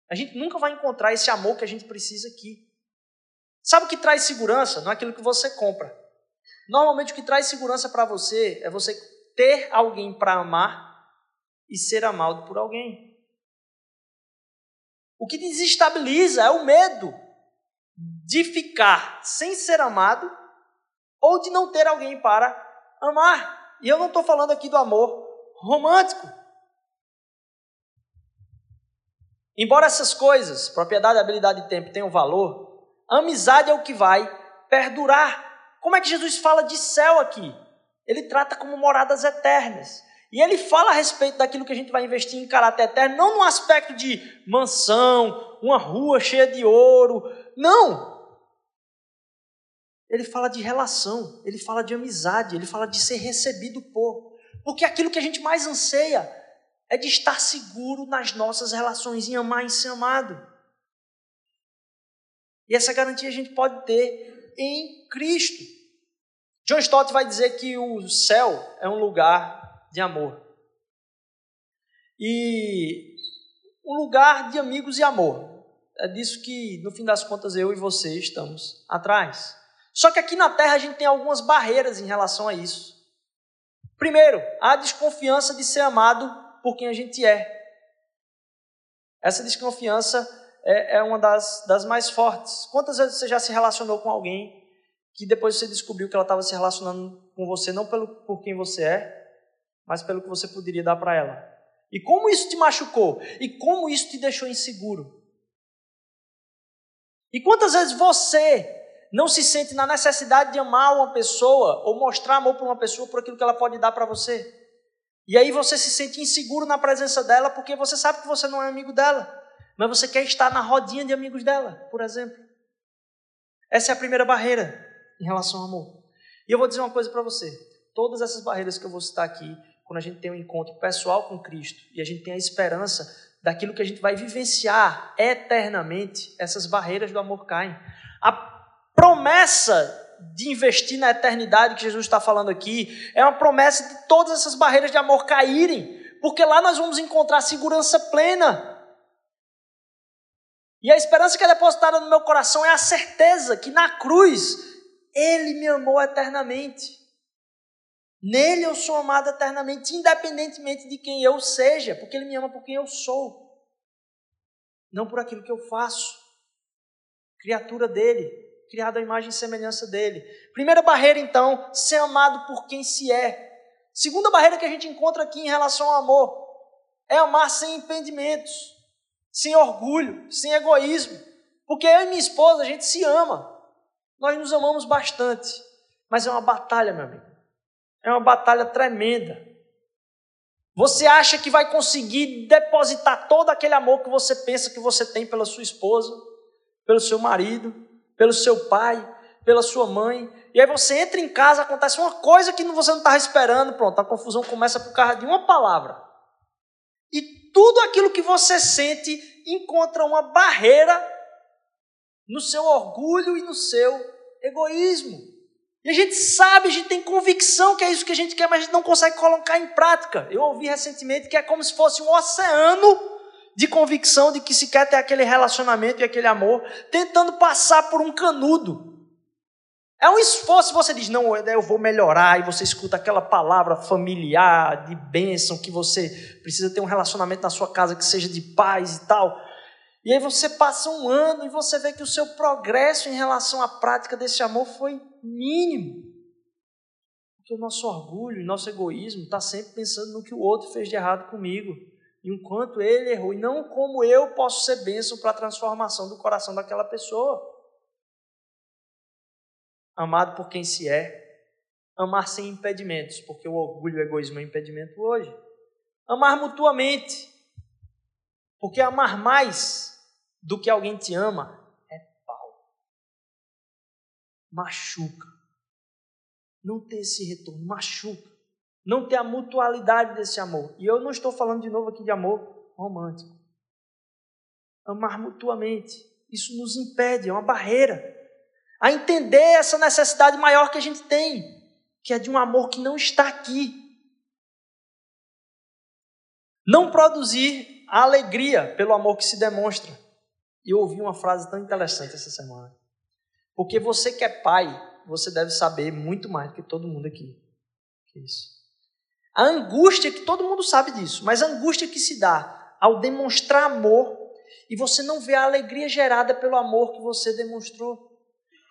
A gente nunca vai encontrar esse amor que a gente precisa aqui. Sabe o que traz segurança? Não é aquilo que você compra. Normalmente o que traz segurança para você é você ter alguém para amar e ser amado por alguém. O que desestabiliza é o medo de ficar sem ser amado ou de não ter alguém para amar. E eu não estou falando aqui do amor romântico. Embora essas coisas, propriedade, habilidade e tempo, tenham valor, amizade é o que vai perdurar. Como é que Jesus fala de céu aqui? Ele trata como moradas eternas. E ele fala a respeito daquilo que a gente vai investir em caráter eterno, não no aspecto de mansão, uma rua cheia de ouro. Não! Ele fala de relação, ele fala de amizade, ele fala de ser recebido por. Porque aquilo que a gente mais anseia é de estar seguro nas nossas relações, em amar e ser amado. E essa garantia a gente pode ter em Cristo. John Stott vai dizer que o céu é um lugar de amor. E um lugar de amigos e amor. É disso que, no fim das contas, eu e você estamos atrás. Só que aqui na Terra a gente tem algumas barreiras em relação a isso. Primeiro, a desconfiança de ser amado por quem a gente é. Essa desconfiança é, é uma das, das mais fortes. Quantas vezes você já se relacionou com alguém que depois você descobriu que ela estava se relacionando com você não pelo, por quem você é, mas pelo que você poderia dar para ela? E como isso te machucou? E como isso te deixou inseguro? E quantas vezes você não se sente na necessidade de amar uma pessoa ou mostrar amor para uma pessoa por aquilo que ela pode dar para você. E aí você se sente inseguro na presença dela porque você sabe que você não é amigo dela, mas você quer estar na rodinha de amigos dela, por exemplo. Essa é a primeira barreira em relação ao amor. E eu vou dizer uma coisa para você: todas essas barreiras que eu vou citar aqui, quando a gente tem um encontro pessoal com Cristo e a gente tem a esperança daquilo que a gente vai vivenciar eternamente, essas barreiras do amor caem. A promessa de investir na eternidade que Jesus está falando aqui é uma promessa de todas essas barreiras de amor caírem, porque lá nós vamos encontrar segurança plena. E a esperança que é depositada no meu coração é a certeza que na cruz Ele me amou eternamente. Nele eu sou amado eternamente, independentemente de quem eu seja, porque Ele me ama por quem eu sou, não por aquilo que eu faço. Criatura dele, criado à imagem e semelhança dele. Primeira barreira, então, ser amado por quem se é. Segunda barreira que a gente encontra aqui em relação ao amor é amar sem impedimentos, sem orgulho, sem egoísmo. Porque eu e minha esposa, a gente se ama. Nós nos amamos bastante. Mas é uma batalha, meu amigo. É uma batalha tremenda. Você acha que vai conseguir depositar todo aquele amor que você pensa que você tem pela sua esposa, pelo seu marido, pelo seu pai, pela sua mãe. E aí você entra em casa, acontece uma coisa que você não estava esperando, pronto, a confusão começa por causa de uma palavra. E tudo aquilo que você sente encontra uma barreira no seu orgulho e no seu egoísmo. E a gente sabe, a gente tem convicção que é isso que a gente quer, mas a gente não consegue colocar em prática. Eu ouvi recentemente que é como se fosse um oceano de convicção de que se quer ter aquele relacionamento e aquele amor, tentando passar por um canudo. É um esforço, você diz, não, eu vou melhorar, e você escuta aquela palavra familiar, de bênção, que você precisa ter um relacionamento na sua casa que seja de paz e tal. E aí você passa um ano e você vê que o seu progresso em relação à prática desse amor foi mínimo. Porque o nosso orgulho, nosso egoísmo está sempre pensando no que o outro fez de errado comigo. E o quanto ele errou, e não como eu posso ser bênção para a transformação do coração daquela pessoa amado por quem se é, amar sem impedimentos, porque o orgulho e o egoísmo é impedimento hoje. Amar mutuamente, porque amar mais do que alguém te ama é pau. Machuca. Não ter esse retorno, machuca. Não ter a mutualidade desse amor. E eu não estou falando de novo aqui de amor romântico. Amar mutuamente. Isso nos impede, é uma barreira a entender essa necessidade maior que a gente tem, que é de um amor que não está aqui. Não produzir a alegria pelo amor que se demonstra. E eu ouvi uma frase tão interessante essa semana. Porque você que é pai, você deve saber muito mais do que todo mundo aqui. Que isso. A angústia que todo mundo sabe disso, mas a angústia que se dá ao demonstrar amor e você não vê a alegria gerada pelo amor que você demonstrou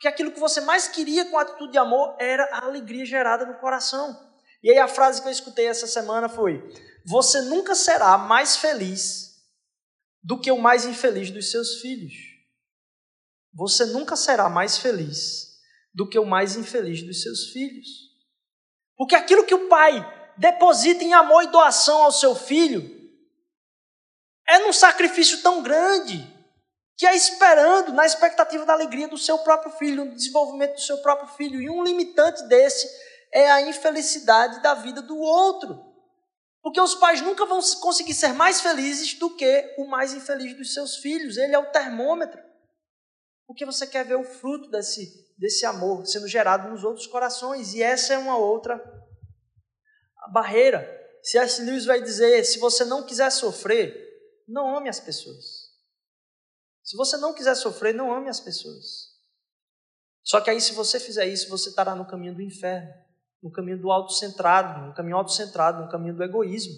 que aquilo que você mais queria com a atitude de amor era a alegria gerada no coração. E aí a frase que eu escutei essa semana foi: Você nunca será mais feliz do que o mais infeliz dos seus filhos. Você nunca será mais feliz do que o mais infeliz dos seus filhos. Porque aquilo que o pai deposita em amor e doação ao seu filho é num sacrifício tão grande que é esperando, na expectativa da alegria do seu próprio filho, no desenvolvimento do seu próprio filho. E um limitante desse é a infelicidade da vida do outro. Porque os pais nunca vão conseguir ser mais felizes do que o mais infeliz dos seus filhos. Ele é o termômetro. Porque você quer ver o fruto desse, desse amor sendo gerado nos outros corações. E essa é uma outra barreira. Se S. Lewis vai dizer: se você não quiser sofrer, não ame as pessoas. Se você não quiser sofrer, não ame as pessoas. Só que aí, se você fizer isso, você estará no caminho do inferno, no caminho do autocentrado, no caminho autocentrado, no caminho do egoísmo,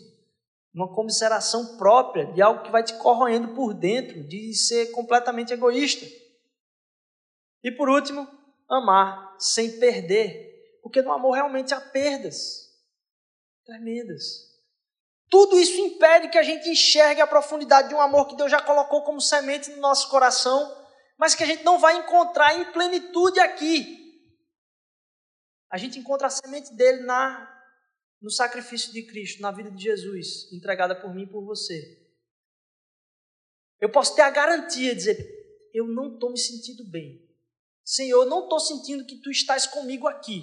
uma comiseração própria de algo que vai te corroendo por dentro, de ser completamente egoísta. E por último, amar sem perder, porque no amor realmente há perdas tremendas. Tudo isso impede que a gente enxergue a profundidade de um amor que Deus já colocou como semente no nosso coração, mas que a gente não vai encontrar em plenitude aqui. A gente encontra a semente dele na no sacrifício de Cristo, na vida de Jesus, entregada por mim e por você. Eu posso ter a garantia de dizer: eu não estou me sentindo bem. Senhor, eu não estou sentindo que tu estás comigo aqui.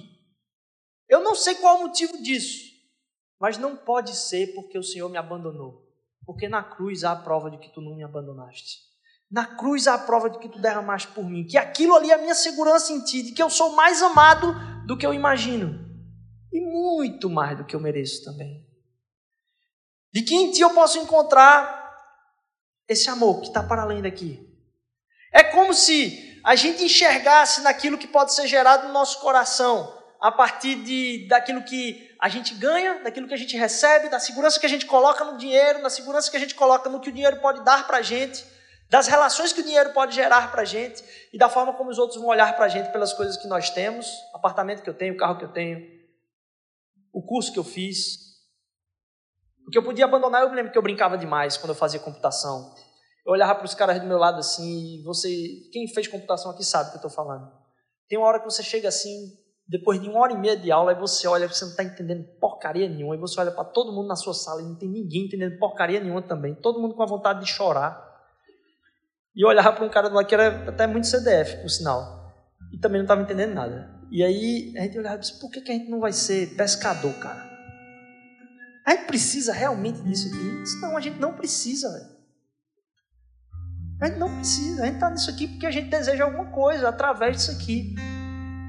Eu não sei qual é o motivo disso. Mas não pode ser porque o Senhor me abandonou. Porque na cruz há a prova de que tu não me abandonaste. Na cruz há a prova de que tu derramaste por mim. Que aquilo ali é a minha segurança em ti, de que eu sou mais amado do que eu imagino. E muito mais do que eu mereço também. De que em ti eu posso encontrar esse amor que está para além daqui. como se a gente enxergasse naquilo que pode ser gerado no nosso coração, a partir de, daquilo que a gente ganha, daquilo que a gente recebe, da segurança que a gente coloca no dinheiro, da segurança que a gente coloca no que o dinheiro pode dar para a gente, das relações que o dinheiro pode gerar para a gente e da forma como os outros vão olhar para a gente pelas coisas que nós temos, apartamento que eu tenho, carro que eu tenho, o curso que eu fiz. Porque eu podia abandonar, eu me lembro que eu brincava demais quando eu fazia computação. Eu olhava para os caras do meu lado assim, você, quem fez computação aqui sabe o que eu estou falando. Tem uma hora que você chega assim, depois de uma hora e meia de aula, aí você olha, você não está entendendo porcaria nenhuma, aí você olha para todo mundo na sua sala e não tem ninguém entendendo porcaria nenhuma também, todo mundo com a vontade de chorar. E olhava para um cara do lado que era até muito CDF, por sinal, e também não estava entendendo nada. E aí a gente olhava e disse, por que, que a gente não vai ser pescador, cara? A gente precisa realmente disso aqui? Disse, não, a gente não precisa, velho. A gente não precisa, a gente está nisso aqui porque a gente deseja alguma coisa através disso aqui.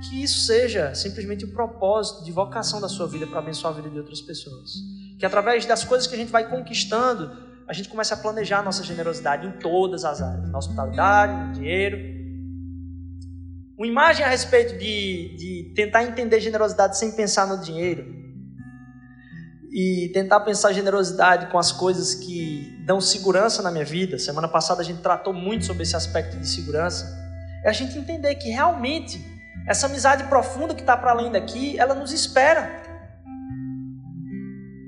Que isso seja simplesmente o propósito de vocação da sua vida para abençoar a vida de outras pessoas. Que através das coisas que a gente vai conquistando, a gente começa a planejar a nossa generosidade em todas as áreas: na hospitalidade, no dinheiro. Uma imagem a respeito de, de tentar entender generosidade sem pensar no dinheiro e tentar pensar generosidade com as coisas que dão segurança na minha vida. Semana passada a gente tratou muito sobre esse aspecto de segurança. É a gente entender que realmente essa amizade profunda que está para além daqui, ela nos espera.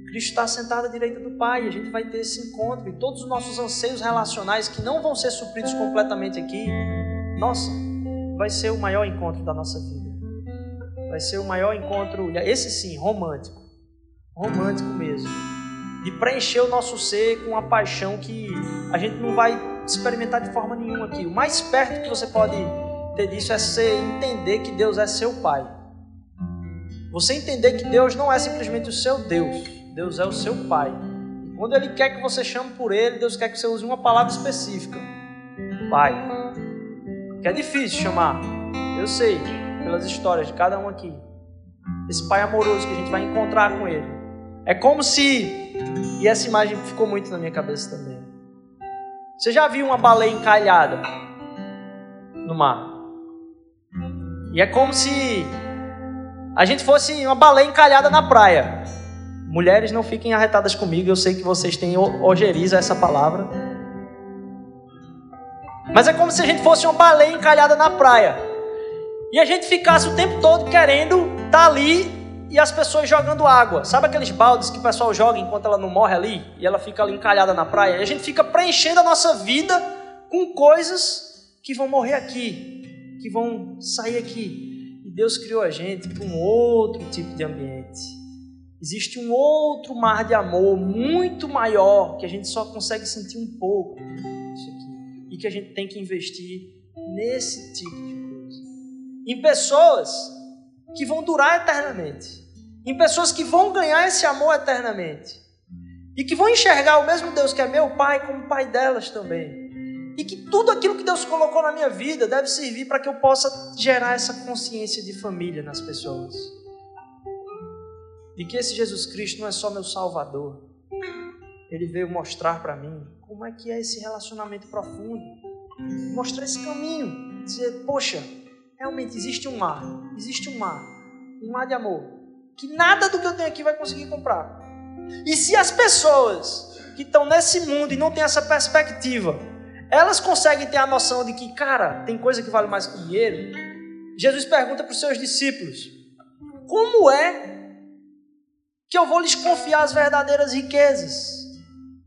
Cristo está sentado à direita do Pai, a gente vai ter esse encontro e todos os nossos anseios relacionais que não vão ser supridos completamente aqui. Nossa, vai ser o maior encontro da nossa vida. Vai ser o maior encontro, esse sim, romântico romântico mesmo, de preencher o nosso ser com uma paixão que a gente não vai experimentar de forma nenhuma aqui. O mais perto que você pode ter disso é você entender que Deus é seu Pai. Você entender que Deus não é simplesmente o seu Deus, Deus é o seu Pai. Quando Ele quer que você chame por Ele, Deus quer que você use uma palavra específica: Pai. Que é difícil chamar, eu sei, pelas histórias de cada um aqui. Esse Pai amoroso que a gente vai encontrar com Ele. É como se. E essa imagem ficou muito na minha cabeça também. Você já viu uma baleia encalhada no mar? E é como se a gente fosse uma baleia encalhada na praia. Mulheres, não fiquem arretadas comigo, eu sei que vocês têm ojeriza essa palavra. Mas é como se a gente fosse uma baleia encalhada na praia. E a gente ficasse o tempo todo querendo estar tá ali e as pessoas jogando água. Sabe aqueles baldes que o pessoal joga enquanto ela não morre ali e ela fica ali encalhada na praia? E a gente fica preenchendo a nossa vida com coisas que vão morrer aqui, que vão sair aqui. E Deus criou a gente para um outro tipo de ambiente. Existe um outro mar de amor muito maior que a gente só consegue sentir um pouco disso aqui. E que a gente tem que investir nesse tipo de coisa. Em pessoas que vão durar eternamente, em pessoas que vão ganhar esse amor eternamente e que vão enxergar o mesmo Deus que é meu Pai como Pai delas também. E que tudo aquilo que Deus colocou na minha vida deve servir para que eu possa gerar essa consciência de família nas pessoas. De que esse Jesus Cristo não é só meu Salvador. Ele veio mostrar para mim como é que é esse relacionamento profundo. Mostrar esse caminho. Dizer, poxa, realmente existe um mar, existe um mar, um mar de amor, que nada do que eu tenho aqui vai conseguir comprar. E se as pessoas que estão nesse mundo e não têm essa perspectiva, elas conseguem ter a noção de que, cara, tem coisa que vale mais que dinheiro. Jesus pergunta para os seus discípulos: como é que eu vou lhes confiar as verdadeiras riquezas?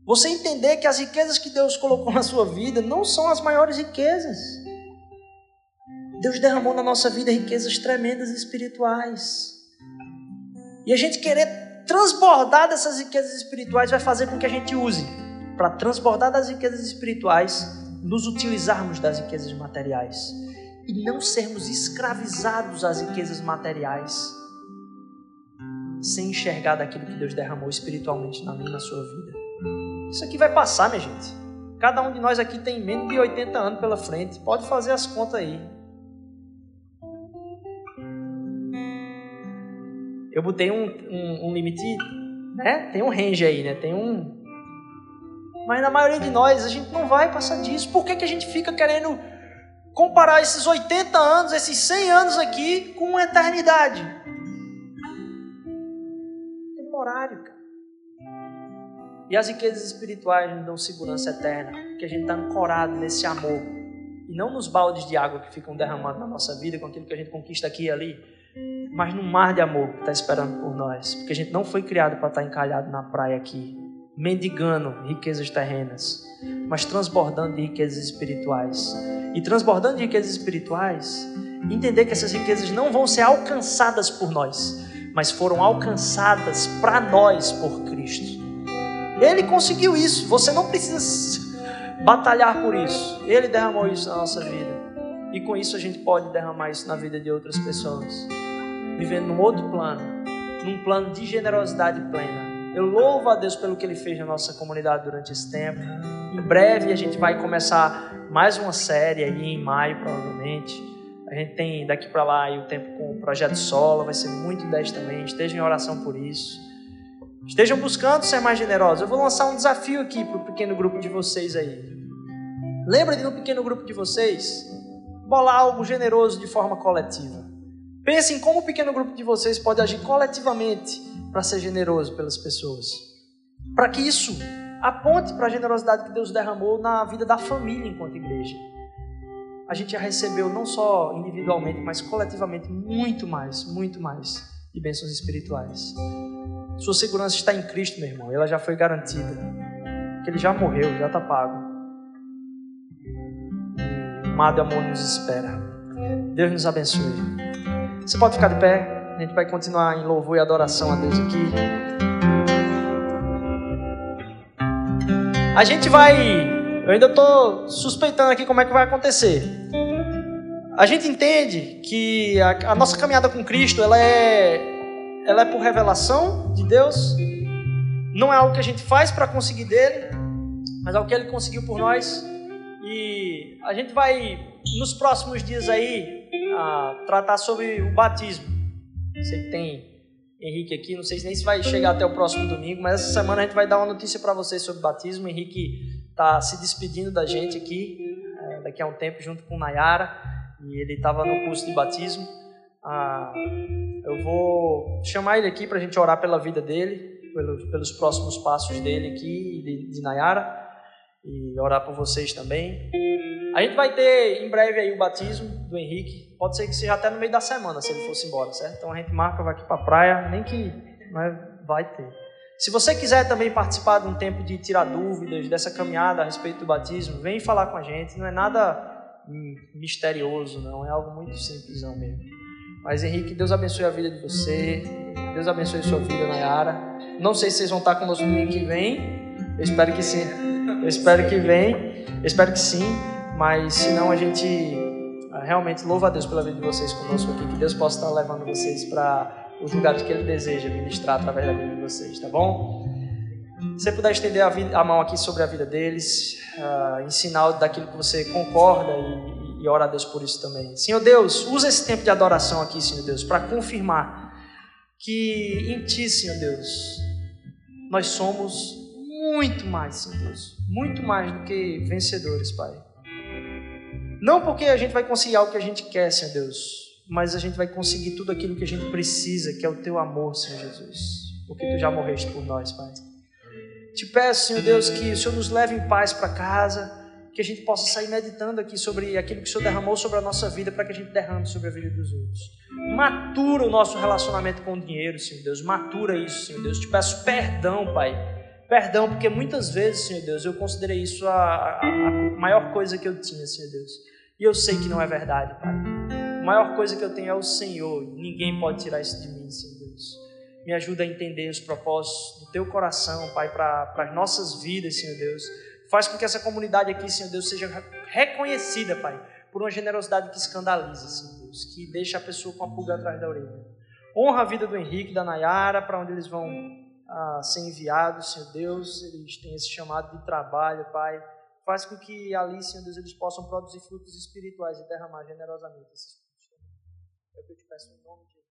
Você entender que as riquezas que Deus colocou na sua vida não são as maiores riquezas. Deus derramou na nossa vida riquezas tremendas espirituais. E a gente querer transbordar dessas riquezas espirituais vai fazer com que a gente use para transbordar das riquezas espirituais, nos utilizarmos das riquezas materiais e não sermos escravizados às riquezas materiais sem enxergar daquilo que Deus derramou espiritualmente na minha na sua vida. Isso aqui vai passar, minha gente. Cada um de nós aqui tem menos de 80 anos pela frente. Pode fazer as contas aí. eu botei um, um, um limite, né? Tem um range aí, né? Tem um. Mas na maioria de nós, a gente não vai passar disso. Por que, que a gente fica querendo comparar esses 80 anos, esses 100 anos aqui com uma eternidade. Temporário, cara. E as riquezas espirituais nos dão segurança eterna, porque a gente está ancorado nesse amor. E não nos baldes de água que ficam derramando na nossa vida, com aquilo que a gente conquista aqui e ali, mas no mar de amor que está esperando por nós. Porque a gente não foi criado para estar encalhado na praia aqui, mendigando riquezas terrenas, mas transbordando de riquezas espirituais. E transbordando de riquezas espirituais, entender que essas riquezas não vão ser alcançadas por nós, mas foram alcançadas para nós por Cristo. Ele conseguiu isso, você não precisa batalhar por isso. Ele derramou isso na nossa vida. E com isso a gente pode derramar isso na vida de outras pessoas. Vivendo num outro plano, num plano de generosidade plena eu louvo a Deus pelo que Ele fez na nossa comunidade durante esse tempo. Em breve a gente vai começar mais uma série aí em maio, provavelmente. A gente tem daqui para lá o tempo com o projeto solo, vai ser muito 10 também. Estejam em oração por isso. Estejam buscando ser mais generosos. Eu vou lançar um desafio aqui para o pequeno grupo de vocês aí. Lembra de no pequeno grupo de vocês bolar algo generoso de forma coletiva. Pensem como o pequeno grupo de vocês pode agir coletivamente para ser generoso pelas pessoas. Para que isso aponte para a generosidade que Deus derramou na vida da família enquanto igreja. A gente já recebeu não só individualmente, mas coletivamente muito mais, muito mais de bênçãos espirituais. Sua segurança está em Cristo, meu irmão. Ela já foi garantida. Que ele já morreu, já está pago. O mar de amor nos espera. Deus nos abençoe. Você pode ficar de pé? A gente vai continuar em louvor e adoração a Deus aqui. A gente vai. Eu ainda estou suspeitando aqui como é que vai acontecer. A gente entende que a, a nossa caminhada com Cristo ela é, ela é por revelação de Deus. Não é algo que a gente faz para conseguir dele, mas é o que ele conseguiu por nós. E a gente vai, nos próximos dias aí, tratar sobre o batismo. Sei tem Henrique aqui, não sei nem se vai chegar até o próximo domingo, mas essa semana a gente vai dar uma notícia para vocês sobre batismo. O Henrique está se despedindo da gente aqui, é, daqui a um tempo, junto com Nayara, e ele estava no curso de batismo. Ah, eu vou chamar ele aqui para a gente orar pela vida dele, pelos, pelos próximos passos dele aqui, de, de Nayara, e orar por vocês também. A gente vai ter em breve aí o batismo do Henrique. Pode ser que seja até no meio da semana, se ele fosse embora, certo? Então a gente marca, vai aqui para a praia, nem que mas vai ter. Se você quiser também participar de um tempo de tirar dúvidas dessa caminhada a respeito do batismo, vem falar com a gente. Não é nada misterioso, não. É algo muito simples mesmo. Mas Henrique, Deus abençoe a vida de você. Deus abençoe a sua vida, Nayara. Não sei se vocês vão estar conosco no domingo que vem. Eu espero que sim. Eu espero que vem. Eu espero que sim. Mas se não, a gente realmente louva a Deus pela vida de vocês conosco aqui. Que Deus possa estar levando vocês para os lugares que Ele deseja ministrar através da vida de vocês, tá bom? Se você puder estender a, vida, a mão aqui sobre a vida deles, uh, em sinal daquilo que você concorda e, e ora a Deus por isso também. Senhor Deus, usa esse tempo de adoração aqui, Senhor Deus, para confirmar que em Ti, Senhor Deus, nós somos muito mais, Senhor Deus, muito mais do que vencedores, Pai. Não porque a gente vai conseguir algo que a gente quer, Senhor Deus, mas a gente vai conseguir tudo aquilo que a gente precisa, que é o teu amor, Senhor Jesus, porque tu já morreste por nós, Pai. Te peço, Senhor Deus, que o Senhor nos leve em paz para casa, que a gente possa sair meditando aqui sobre aquilo que o Senhor derramou sobre a nossa vida, para que a gente derrame sobre a vida dos outros. Matura o nosso relacionamento com o dinheiro, Senhor Deus. Matura isso, Senhor Deus. Te peço perdão, Pai. Perdão, porque muitas vezes, Senhor Deus, eu considerei isso a, a, a maior coisa que eu tinha, Senhor Deus. E eu sei que não é verdade, Pai. A maior coisa que eu tenho é o Senhor. Ninguém pode tirar isso de mim, Senhor Deus. Me ajuda a entender os propósitos do Teu coração, Pai, para as nossas vidas, Senhor Deus. Faz com que essa comunidade aqui, Senhor Deus, seja reconhecida, Pai, por uma generosidade que escandaliza, Senhor Deus, que deixa a pessoa com a pulga atrás da orelha. Honra a vida do Henrique, da Nayara, para onde eles vão ah, ser enviados, Senhor Deus. Eles têm esse chamado de trabalho, Pai. Faz com que ali, Senhor Deus, eles possam produzir frutos espirituais e derramar generosamente esses frutos. É o que eu te peço em nome de Jesus.